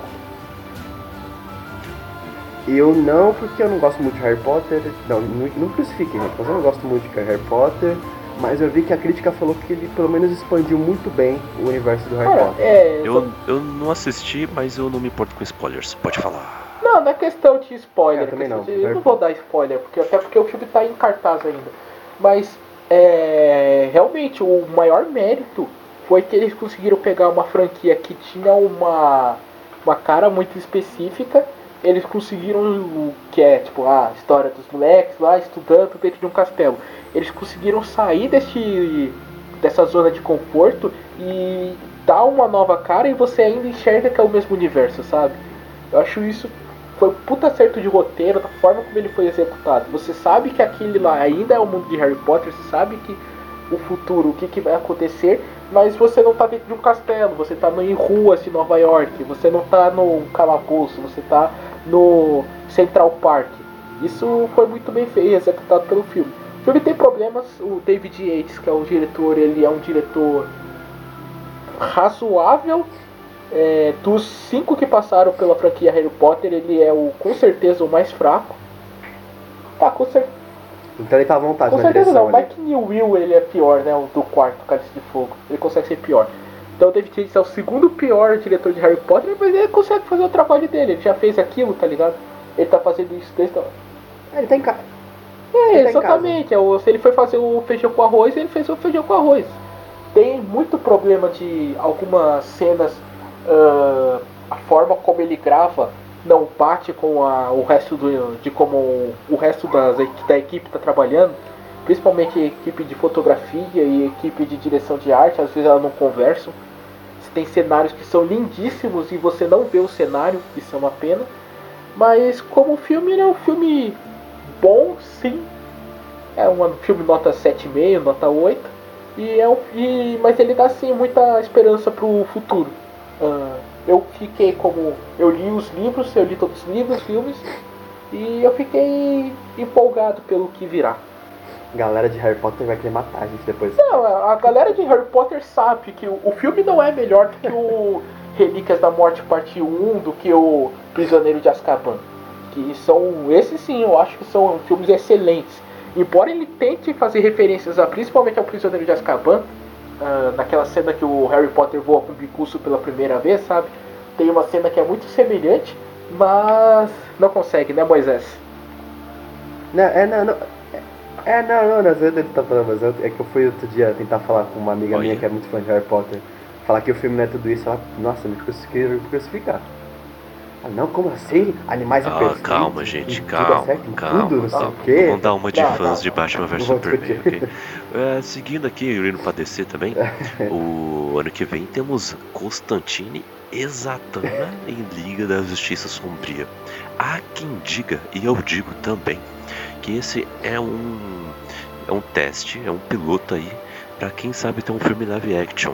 Eu não, porque eu não gosto muito de Harry Potter. Não, não, não crucifiquem, gente, mas eu não gosto muito de Harry Potter. Mas eu vi que a crítica falou que ele pelo menos expandiu muito bem o universo do Harry Cara, Potter. é. Eu, eu não assisti, mas eu não me importo com spoilers. Pode falar. Não, não é questão de spoiler. É, também questão não. de- eu não vou dar spoiler, porque, até porque o filme tá em cartaz ainda. Mas, é, realmente, o maior mérito foi que eles conseguiram pegar uma franquia que tinha uma, uma cara muito específica. Eles conseguiram o que é, tipo, a história dos moleques lá estudando dentro de um castelo. Eles conseguiram sair desse, dessa zona de conforto e dar uma nova cara e você ainda enxerga que é o mesmo universo, sabe? Eu acho isso foi um puta acerto de roteiro, da forma como ele foi executado. Você sabe que aquele lá ainda é o mundo de Harry Potter, você sabe que o futuro, o que, que vai acontecer, mas você não tá dentro de um castelo, você tá em ruas de Nova York, você não tá no calabouço, você tá no Central Park. Isso foi muito bem feito, executado pelo filme. O filme tem problemas, o David Yates, que é o diretor, ele é um diretor razoável É, dos cinco que passaram pela franquia Harry Potter, ele é o com certeza o mais fraco. Tá, com, cer Então ele tá à vontade com certeza não. ali. Mike New Will ele é pior, né? O do quarto Cálice de Fogo. Ele consegue ser pior. Então o David Yates é o segundo pior diretor de Harry Potter, mas ele consegue fazer o trabalho dele. Ele já fez aquilo, tá ligado? Ele tá fazendo isso desde a... Ah, Ele tá em casa. É, Ele tá exatamente. É o- se ele foi fazer o feijão com arroz, ele fez o feijão com arroz. Tem muito problema de algumas cenas, ah, a forma como ele grava não bate com a- o resto do, de como o resto das, da equipe está trabalhando, principalmente equipe de fotografia e equipe de direção de arte, às vezes elas não conversam. Tem cenários que são lindíssimos e você não vê o cenário, isso é uma pena. Mas como filme, ele é um filme bom, sim. É um filme nota 7,5, nota 8. E é um, e, mas ele dá sim muita esperança pro futuro. Ah, eu fiquei como. Eu li os livros, eu li todos os livros, filmes. E eu fiquei empolgado pelo que virá. Galera de Harry Potter vai querer matar a gente depois. Não, a a galera de Harry Potter sabe que o, o filme não é melhor do que o <laughs> Relíquias da Morte Parte 1, do que o Prisioneiro de Azkaban. Que são, esses sim, eu acho que são filmes excelentes. Embora ele tente fazer referências a, principalmente ao Prisioneiro de Azkaban, ah, naquela cena que o Harry Potter voa com o bicurso pela primeira vez, sabe? Tem uma cena que é muito semelhante, mas não consegue, né, Moisés? Não, é, não, não. É, não, não, não, eu tá falando, mas eu- é que eu fui outro dia tentar falar com uma amiga Olha. minha que é muito fã de Harry Potter. Falar que o filme não é tudo isso, ela, nossa, me crucificar. Ah, não, como assim? Animais Ah, calma, gente, tudo calma, calma, tudo, calma. Vamos dar uma de Tá, fãs tá. de Batman vs Superman, ok? É, seguindo aqui, indo pra DC também, <laughs> o ano que vem temos Constantine e Zatanna em Liga da Justiça Sombria. Há quem diga, e eu digo também, que esse é um, é um teste, é um piloto aí, pra quem sabe ter um filme live action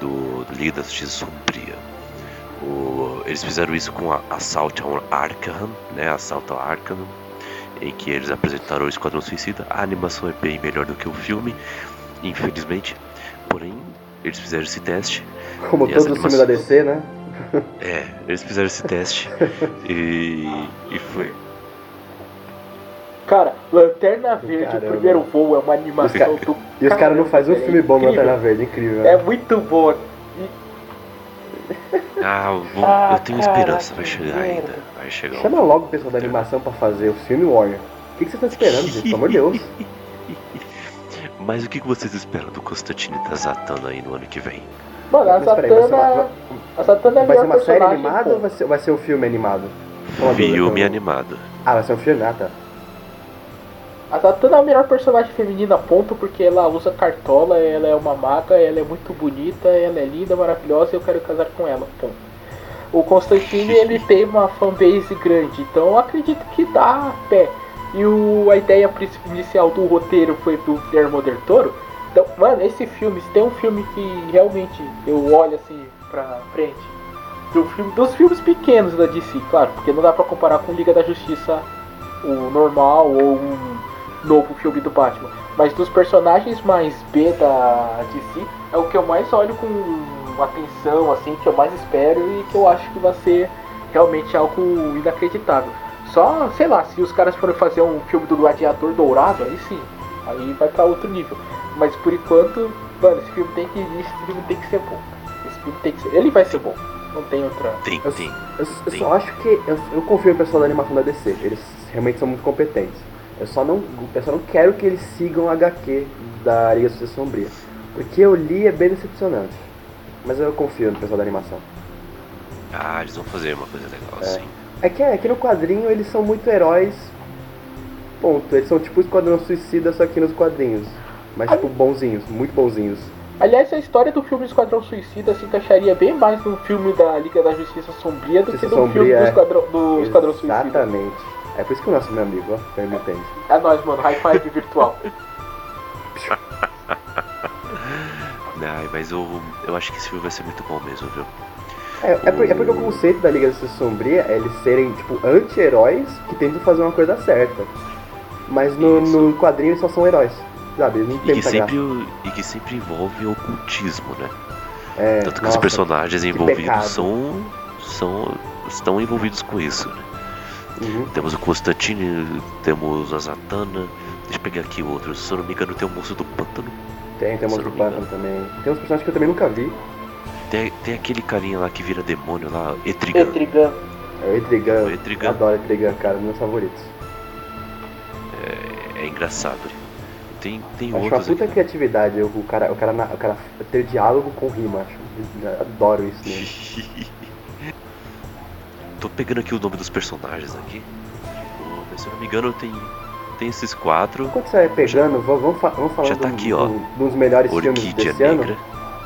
do, do Liga da Justiça Sombria. O- eles fizeram isso com a Assault on Arkham, né? Assalto a Arkham, em que eles apresentaram o Esquadrão Suicida. A animação é bem melhor do que o filme, infelizmente. Porém, eles fizeram esse teste. Como E todos os filmes da animações- DC, né? <laughs> É, eles fizeram esse teste e, e foi. Cara, Lanterna Verde, Caramba. o primeiro voo é uma animação do E os caras não fazem um velho, filme bom incrível. Lanterna Verde, incrível. É né? muito bom. Ah, vou- Ah, eu tenho cara, esperança, vai chegar merda. ainda. Vai chegar. um- Chama logo o pessoal da animação pra fazer o filme Warrior. O que, que vocês estão esperando, gente? Pelo amor de Deus. <laughs> Mas o que que vocês esperam do Constantine da Zatanna aí no ano que vem? Mano, a Mas peraí, vai ser Satana. uma, A Satana é vai ser uma série animada pô. ou vai ser, vai ser um filme animado? Filme animado. Ah, vai ser um filme, ah, tá. A Satana é a melhor personagem feminina, ponto, porque ela usa cartola, ela é uma maga, ela é muito bonita, ela é linda, maravilhosa e eu quero casar com ela, ponto. O Constantine, ele tem uma fanbase grande, então eu acredito que dá pé. E o, a ideia principal- inicial do roteiro foi do Guillermo del Toro. Então, mano, esse filme, se tem um filme que realmente eu olho assim pra frente, do filme, dos filmes pequenos da DC, claro, porque não dá pra comparar com Liga da Justiça, o normal ou um novo filme do Batman. Mas dos personagens mais B da DC, é o que eu mais olho com atenção, assim, que eu mais espero e que eu acho que vai ser realmente algo inacreditável. Só, sei lá, se os caras forem fazer um filme do Gladiador Dourado, aí sim, aí vai pra outro nível. Mas por enquanto, mano, esse filme tem que esse filme tem que ser bom. Esse filme tem que ser, ele vai ser bom. Não tem outra. Tem, Eu- tem. Eu, eu só acho que. Eu, eu confio no pessoal da animação da DC. Eles realmente são muito competentes. Eu só não, eu só não quero que eles sigam a HQ da Liga da Justiça Sombria. Porque eu li é bem decepcionante. Mas eu confio no pessoal da animação. Ah, eles vão fazer uma coisa legal É. assim. É que, é que no quadrinho eles são muito heróis. Ponto. Eles são tipo o Esquadrão Suicida, só que nos quadrinhos. Mas tipo bonzinhos, muito bonzinhos. Aliás, a história do filme Esquadrão Suicida se encaixaria bem mais no filme da Liga da Justiça Sombria do que Justiça no Sombria, filme do é. Esquadrão, do Esquadrão Suicida. Exatamente. É por isso que o nosso meu amigo, ó, ele me entende. É nóis, mano. High five virtual. <laughs> Ai, mas eu, eu acho que esse filme vai ser muito bom mesmo, viu? É, é, por- é porque o conceito da Liga da Justiça Sombria é eles serem, tipo, anti-heróis que tentam fazer uma coisa certa. Mas no, Isso. no quadrinho eles só são heróis. Sabe? Eles não E tem que, muita sempre, e que sempre envolve ocultismo, né? É, Tanto que nossa, os personagens envolvidos são, são. estão envolvidos com isso. Né? Uhum. Temos o Constantine, temos a Zatanna. Deixa eu pegar aqui outros. Se eu não me engano, tem o moço do pântano. Tem, tem de não me Phantom também. Tem uns personagens que eu também nunca vi. Tem, tem aquele carinha lá que vira demônio lá, Etrigan. Etrigan. É o Etrigan. O Eu Etrigan adoro Etrigan, cara, um dos meus favoritos. é engraçado. Tem, tem Acho uma outros puta aqui. criatividade o cara, o cara, na- o cara ter diálogo com rima, acho. Adoro isso nele. <laughs> Tô pegando aqui o nome dos personagens aqui. Tipo, se eu não me engano, tem, tem esses quatro. Enquanto você vai pegando, vamos, vamos, vamos falando Já tá do- aqui, ó. do- dos melhores filmes Orquídea desse ano. Negra.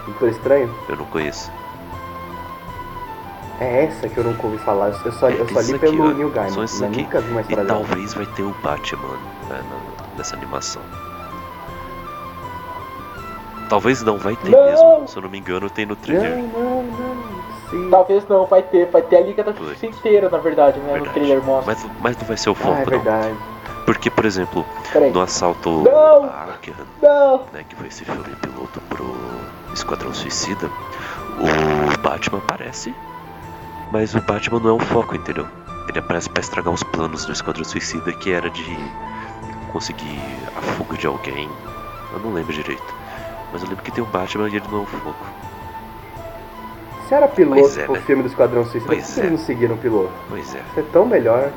Doutor Estranho. Eu não conheço. É essa que eu nunca ouvi falar. Eu só, eu só É li aqui, pelo ó. Neil Gaiman. Só isso mas aqui. nunca vi uma E história dela. talvez vai ter o Batman né, nessa animação. Talvez não, vai ter Não! mesmo. Se eu não me engano, tem no trailer. Não, não, não. Sim. Talvez não, vai ter. Vai ter a Liga da Justiça inteira, na verdade, né? No Verdade. trailer mostra. Mas, mas não vai ser o Ah, foco, é não. verdade. Porque, por exemplo, no assalto Não! a Arkham, Não! né, que foi esse filme piloto pro Esquadrão Suicida, o Batman aparece, mas o Batman não é o foco, entendeu? Ele aparece pra estragar os planos do Esquadrão Suicida, que era de conseguir a fuga de alguém. Eu não lembro direito. Mas eu lembro que tem o Batman e ele não é o foco. Se era piloto é, pro né? filme do Esquadrão Suicida, por Pois que é. eles não seguiram o piloto? Pois é. Isso é tão melhor.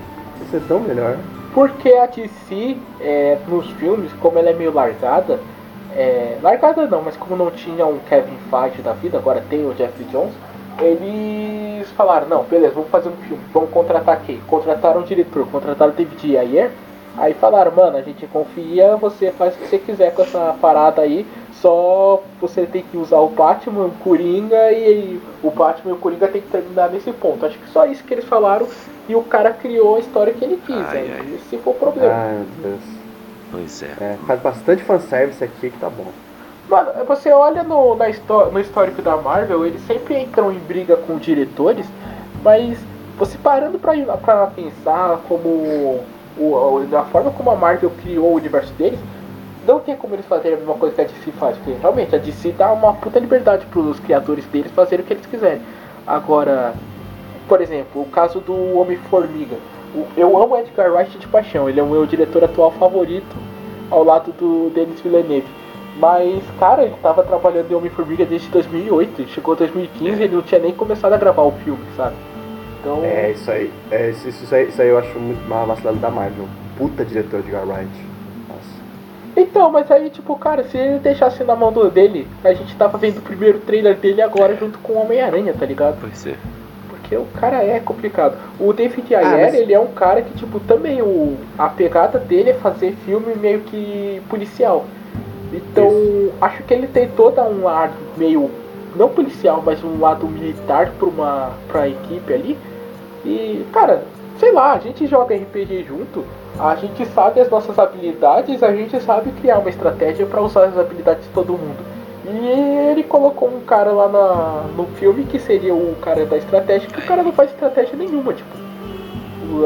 Isso é tão melhor. Porque a DC, é, nos filmes, como ela é meio largada, é, largada não, mas como não tinha um Kevin Feige da vida, agora tem o Jeff Jones, eles falaram, não, beleza, vamos fazer um filme, vamos contratar quem? Contrataram o diretor, contrataram o David Ayer, aí falaram, mano, a gente confia, você faz o que você quiser com essa parada aí, só você tem que usar o Batman, o Coringa e o Batman e o Coringa tem que terminar nesse ponto. Acho que só isso que eles falaram e o cara criou a história que ele quis. Ai, aí ai. Esse foi o problema. Ai, meu Deus. Pois é. É, faz bastante fanservice aqui que tá bom. Mano, você olha no, na no histórico da Marvel, eles sempre entram em briga com diretores, mas você parando pra, pra pensar como o, da forma como a Marvel criou o universo deles, não tem como eles fazerem a mesma coisa que a DC faz, porque realmente a DC dá uma puta liberdade pros criadores deles fazerem o que eles quiserem. Agora, por exemplo, o caso do Homem-Formiga. Eu amo Edgar Wright de paixão, ele é o meu diretor atual favorito ao lado do Denis Villeneuve. Mas, cara, ele tava trabalhando em Homem-Formiga desde 2008. Chegou 2015 e ele não tinha nem começado a gravar o filme, sabe? Então, É, isso aí. É, isso, isso aí, isso aí eu acho muito uma vacilada da Marvel. Puta diretor de Wright. Nossa. então, mas aí, tipo, cara, se ele deixasse na mão dele, a gente tava vendo o primeiro trailer dele agora junto com o Homem-Aranha, tá ligado? Pois é. Porque o cara é complicado. O David Ah, Ayer, mas- ele é um cara que, tipo, também o, a pegada dele é fazer filme meio que policial. Então, acho que ele tem toda um lado meio, não policial, mas um lado militar pra, uma, pra equipe ali. E, cara, sei lá, a gente joga RPG junto, a gente sabe as nossas habilidades, a gente sabe criar uma estratégia pra usar as habilidades de todo mundo. E ele colocou um cara lá na, no filme que seria o cara da estratégia, que o cara não faz estratégia nenhuma, tipo.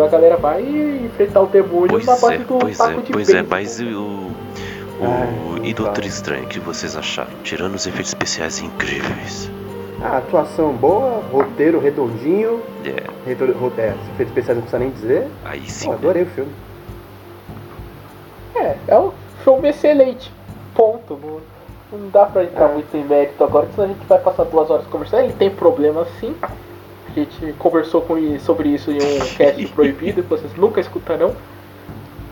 A galera vai enfrentar o demônio Pois na base é, do pois taco é, de pois é, beisebol. mas o. o Ai, e Doutor. Estranho, o que vocês acharam? Tirando os efeitos especiais incríveis. Ah, atuação boa, roteiro redondinho. É, Retor, ro- é, efeitos especiais não precisa nem dizer. aí sim. Pô, né? adorei o filme. É, é um filme excelente. Ponto. Não, dá pra entrar É. muito em mérito agora, senão a gente vai passar duas horas conversando. Ele tem problema sim. A gente conversou com ele sobre isso em um <laughs> cast proibido, que vocês nunca escutarão.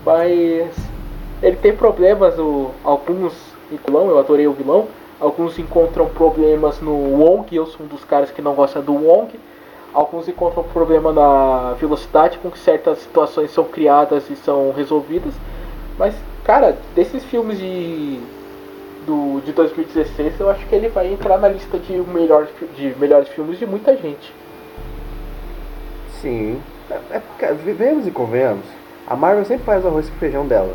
Mas ele tem problemas, o, alguns em vilão, eu adorei o vilão. Alguns encontram problemas no Wong, eu sou um dos caras que não gosta do Wong. Alguns encontram problema na velocidade com que certas situações são criadas e são resolvidas. Mas, cara, desses filmes de, do, de 2016, eu acho que ele vai entrar na lista de, melhor, de melhores filmes de muita gente. Sim. É, é, vivemos e convenhamos. A Marvel sempre faz arroz com feijão dela.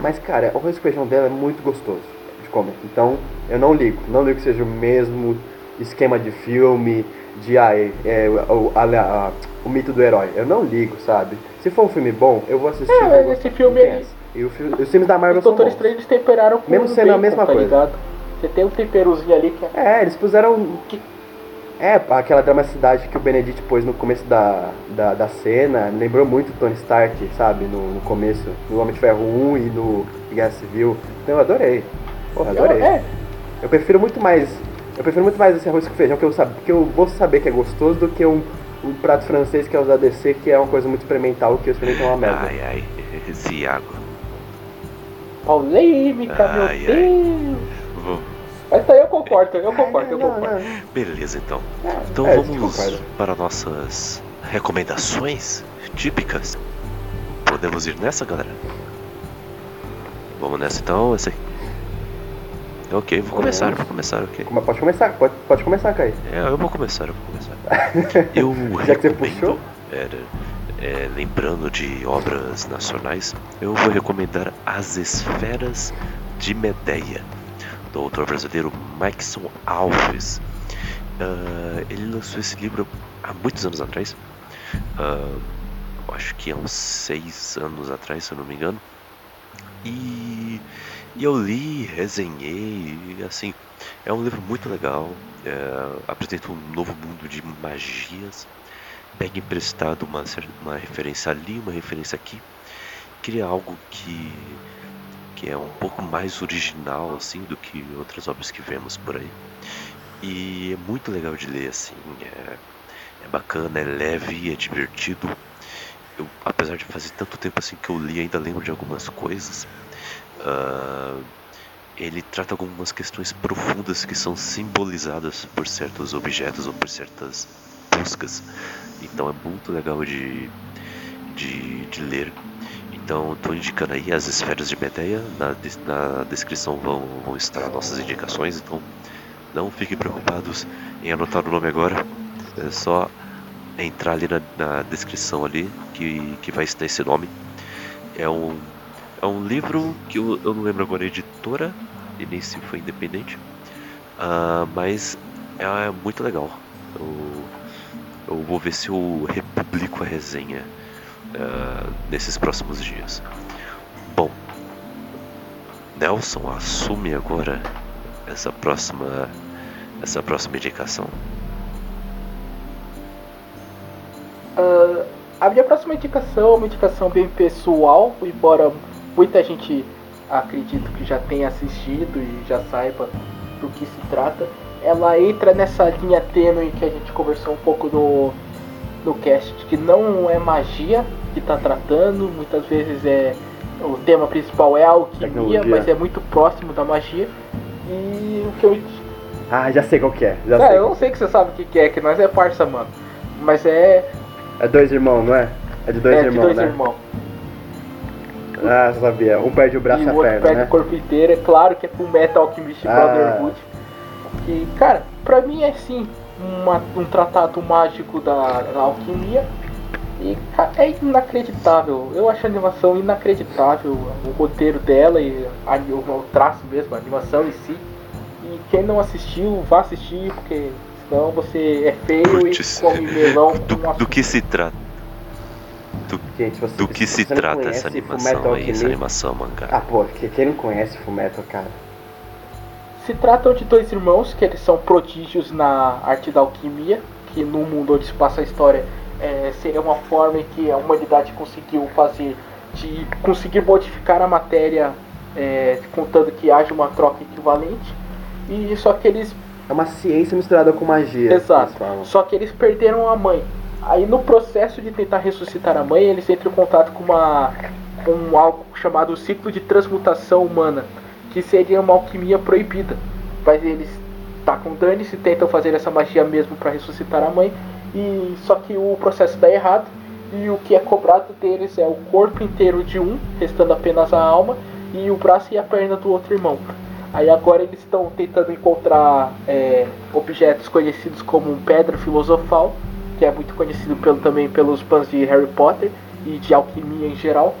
Mas, cara, o arroz com feijão dela é muito gostoso de comer. Então, eu não ligo. Não ligo que seja o mesmo esquema de filme, de ah, é, é, o, a- a- o mito do herói. Eu não ligo, sabe? Se for um filme bom, eu vou assistir. É, vou mas esse filme essa. E o os filmes da Marvel Os são Doutores bons. Estranhos temperaram com Mesmo sendo a bacon, mesma tá coisa. ligado? Você tem um temperozinho ali que é. É, eles puseram. É, aquela dramaticidade que o Benedict pôs no começo da, da, da cena, lembrou muito Tony Stark, sabe? No, no começo, no Homem de Ferro 1 e no Guerra Civil. Então eu adorei. Porra, adorei. É, Eu prefiro muito mais. Eu prefiro muito mais esse arroz com feijão, que eu, sab, que eu vou saber que é gostoso, do que um, um prato francês que é o da DC, que é uma coisa muito experimental, que eu experimentei uma merda. Ai, ai, esse Iago. polêmica, Ai, ai. meu Deus. Mas daí eu concordo, eu concordo, eu concordo. Beleza, então. não. Então É, vamos concorda. para nossas recomendações típicas. Podemos ir nessa, galera? Vamos nessa então. Essa... Ok, vou começar, vou começar, ok. Como- Pode começar, pode, pode começar, Kai. É, eu vou começar, eu vou começar. <laughs> Eu Já que você puxou? era, é, lembrando de obras nacionais, eu vou recomendar As Esferas de Medeia, do autor brasileiro Maxon Alves. Ah, ele lançou esse livro há muitos anos atrás, ah, acho que há uns seis anos atrás, se eu não me engano. E, e eu li, resenhei, e assim, é um livro muito legal, é, apresenta um novo mundo de magias, pega emprestado uma, uma referência ali, uma referência aqui, cria algo que, que é um pouco mais original assim do que outras obras que vemos por aí. E é muito legal de ler assim, é, é bacana, é leve, é divertido. Eu, apesar de fazer tanto tempo assim que eu li, ainda lembro de algumas coisas. Ah, ele trata algumas questões profundas que são simbolizadas por certos objetos ou por certas buscas. Então é muito legal de, de, de ler. Então estou indicando aí as esferas de Medeia. Na, na descrição vão, vão estar nossas indicações. Então não fiquem preocupados em anotar o nome agora. É só entrar ali na, na descrição ali que, que vai estar esse nome. É um, é um livro que eu, eu não lembro agora a editora e nem se foi independente. Ah, mas é muito legal. Eu, eu vou ver se eu republico a resenha nesses próximos dias. Bom, Nelson assume agora essa próxima essa próxima indicação. Ah, a minha próxima indicação é uma indicação bem pessoal, embora muita gente acredito que já tenha assistido e já saiba do que se trata. Ela entra nessa linha tênue que a gente conversou um pouco no, no cast, que não é magia que está tratando, muitas vezes é o tema principal é a alquimia, Tecnologia. mas é muito próximo da magia. E o que eu Ah, já sei qual que é. Já é, sei. eu não sei que você sabe o que, que é, que nós é parça, mano. Mas é, É dois irmãos, não é? É de dois é de irmãos, dois né? irmãos. Ah, sabia. Um perde o braço e e a o outro perna, perde né? o corpo inteiro. É claro que é Full Metal Alchemist Ah. Brotherhood. Que, cara, pra mim é sim uma- um tratado mágico da, da alquimia. E é inacreditável. Eu acho a animação inacreditável. O roteiro dela e a- o, o traço mesmo, a animação em si. E quem não assistiu, vá assistir, porque senão você é feio Putz. e come melão <laughs> Do, com do que se trata? Gente, se você, Do que se você não trata conhece essa animação aí, essa animação mangá? Ah, pô, que- quem não conhece Fullmetal, cara? Se tratam de dois irmãos que eles são prodígios na arte da alquimia, que no mundo onde se passa a história é, seria uma forma em que a humanidade conseguiu fazer de conseguir modificar a matéria, é, contando que haja uma troca equivalente. E só que eles É uma ciência misturada com magia. Exato. Só que eles perderam a mãe. Aí no processo de tentar ressuscitar a mãe, eles entram em contato com uma com algo chamado ciclo de transmutação humana, que seria uma alquimia proibida. Mas eles tacam dane-se e tentam fazer essa magia mesmo para ressuscitar a mãe. E só que o processo dá errado e o que é cobrado deles é o corpo inteiro de um, restando apenas a alma, e o braço e a perna do outro irmão. Aí agora eles estão tentando encontrar é, objetos conhecidos como pedra filosofal, que é muito conhecido pelo, também pelos fãs de Harry Potter e de alquimia em geral.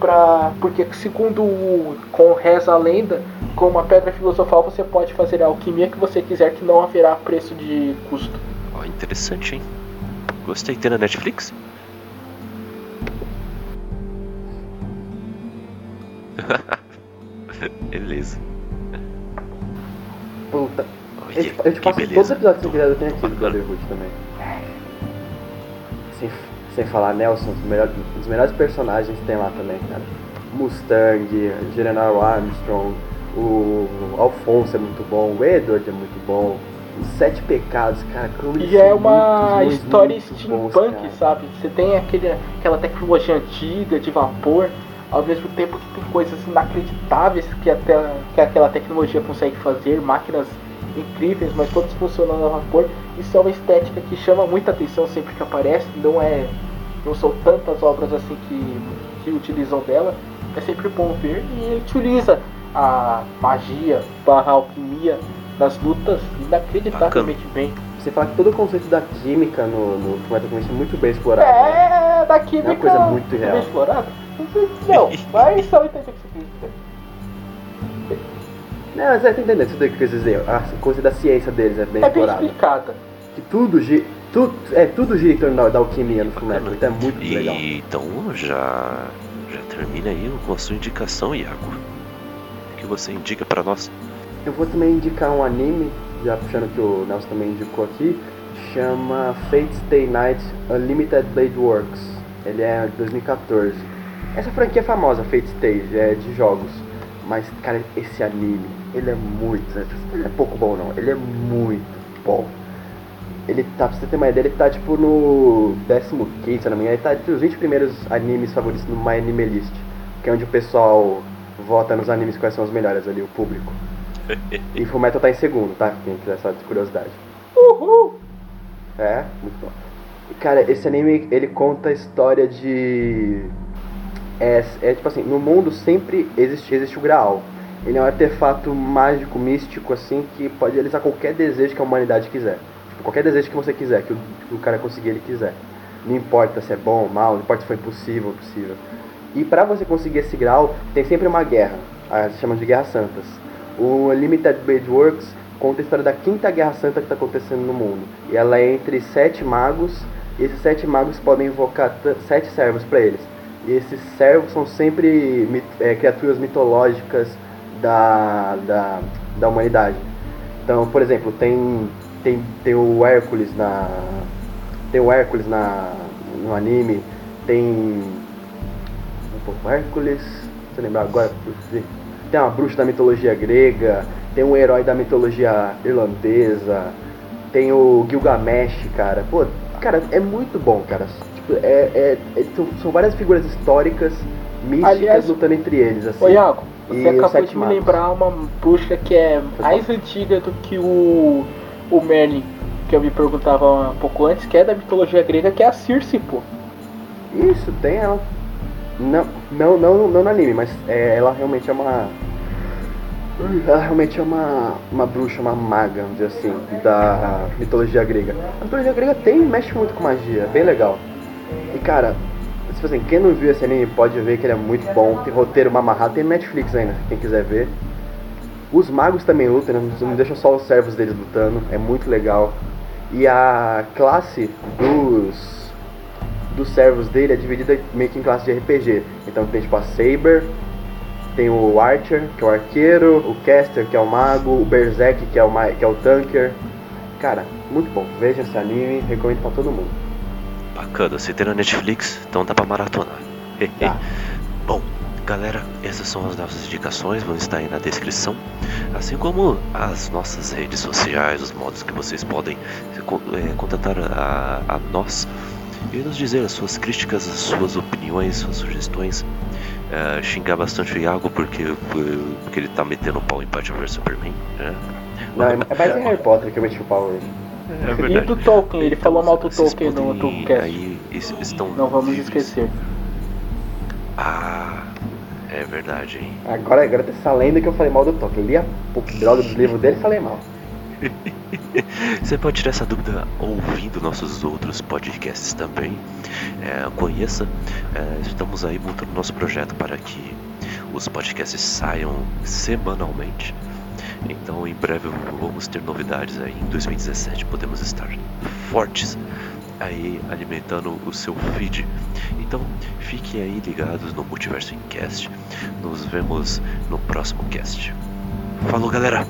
Pra, porque segundo o, com reza a lenda, com uma pedra filosofal você pode fazer a alquimia que você quiser que não haverá preço de custo. Ó, interessante, hein? Gostei. Tem na Netflix? <laughs> Beleza. Puta. Olha, Eu te, eu te que passo beleza. todos os episódios que eu tenho aqui do. Brotherhood também. Sem, sem falar, Nelson, os melhores, os melhores personagens tem lá também, cara. Mustang, General Armstrong, o Alfonso é muito bom, o Edward é muito bom, os Sete Pecados, cara, E é uma história muito bons, steampunk, sabe? Você tem aquele, aquela tecnologia antiga de vapor, ao mesmo tempo que tem coisas inacreditáveis que, até, que aquela tecnologia consegue fazer, máquinas incríveis, mas todas funcionando a vapor. Isso é uma estética que chama muita atenção sempre que aparece, não é. não são tantas obras assim que, que utilizam dela. É sempre bom ver e ele utiliza a magia barra alquimia nas lutas inacreditavelmente bem. Você fala que todo o conceito da química no, no Fullmetal Alchemist é muito bem explorado. né? É, da química. É uma coisa muito bem real. explorada? Não, <laughs> mas só entender o que você quis dizer. Não, mas é, tá entendendo isso daí que eu quis dizer. A coisa da ciência deles é bem É bem explorada. explicada. Que tudo gira. Tudo, é, tudo gira em torno da, da alquimia no Fullmetal, então é muito E legal. então já já termina aí com a sua indicação, Iago. O que você indica pra nós? Eu vou também indicar um anime, já puxando que o Nelson também indicou aqui, chama Fate Stay Night Unlimited Blade Works. Ele é de 2014. Essa franquia é famosa, Fate Stay, é de jogos. Mas, cara, esse anime, ele é muito. Ele é pouco bom não, ele é muito bom. Ele tá, pra você ter uma ideia, ele tá tipo no 15, se não me engano, ele tá entre os 20 primeiros animes favoritos no My Anime List, que é onde o pessoal vota nos animes quais são os melhores ali, o público. E Fullmetal tá em segundo, tá? Quem quiser saber de curiosidade. Uhul! É, muito bom. Cara, esse anime, ele conta a história de... É, é tipo assim, no mundo sempre existe, existe o Graal. Ele é um artefato mágico, místico, assim, que pode realizar qualquer desejo que a humanidade quiser. Tipo, qualquer desejo que você quiser, que o, que o cara conseguir, ele quiser. Não importa se é bom ou mal, não importa se foi possível ou possível. E pra você conseguir esse grau, tem sempre uma guerra. Ah, se chama de Guerra Santas. O Limited Blade Works conta a história da quinta Guerra Santa que está acontecendo no mundo. E ela é entre sete magos, e esses sete magos podem invocar sete servos para eles. E esses servos são sempre mit- é, criaturas mitológicas da, da, da humanidade. Então, por exemplo, tem, tem, tem o Hércules na. Tem o Hércules na, no anime, tem. O Hércules. Deixa eu lembrar agora. Tem uma bruxa da mitologia grega, tem um herói da mitologia irlandesa, tem o Gilgamesh, cara. Pô, cara, é muito bom, cara. Tipo, é, é- é- são, várias figuras históricas, místicas, Aliás, lutando entre eles, assim. Ô Iago, você E acabou de me lembrar uma bruxa que é mais antiga do que o, o Merlin, que eu me perguntava um pouco antes, que é da mitologia grega, que é a Circe, pô. Isso, tem ela. Não, não, não, não no anime, mas é, ela realmente é uma. Ela realmente é uma, uma bruxa, uma maga, vamos dizer assim, da mitologia grega. A mitologia grega tem, mexe muito com magia, é bem legal. E cara, tipo assim, quem não viu esse anime pode ver que ele é muito bom. Tem roteiro mamarrado, tem Netflix ainda, quem quiser ver. Os magos também lutam, né? não deixa só os servos deles lutando, é muito legal. E a classe dos dos servos dele é dividida meio que em classe de RPG. Então tem tipo a Saber, tem o Archer, que é o arqueiro, o Caster, que é o mago, o Berserk, que é o, ma- que é o tanker. Cara, muito bom. Veja esse anime, recomendo pra todo mundo. Bacana, se tem na Netflix, então dá pra maratonar. Tá. Bom, galera, essas são as nossas indicações, vão estar aí na descrição. Assim como as nossas redes sociais, os modos que vocês podem co- eh, contatar a, a nós e nos dizer as suas críticas, as suas opiniões, suas sugestões. Eh, xingar bastante o Iago porque, porque ele tá metendo o pau em Batman vs Superman. Né? Não, é é mais em Harry Potter que eu meti o pau hoje. É E do Tolkien, ele falou mal do Tolkien no cast. Aí estão Não vamos livres. esquecer. Ah, é verdade, hein? Agora, agora tem essa lenda que eu falei mal do Tolkien. Eu li a droga dos livros dele e falei mal. Você pode tirar essa dúvida ouvindo nossos outros podcasts também. É, conheça, é, estamos aí montando nosso projeto para que os podcasts saiam semanalmente. Então, em breve vamos ter novidades aí. Em 2017 podemos estar fortes aí alimentando o seu feed. Então, fiquem aí ligados no Multiverso Incast. Nos vemos no próximo cast. Falou, galera!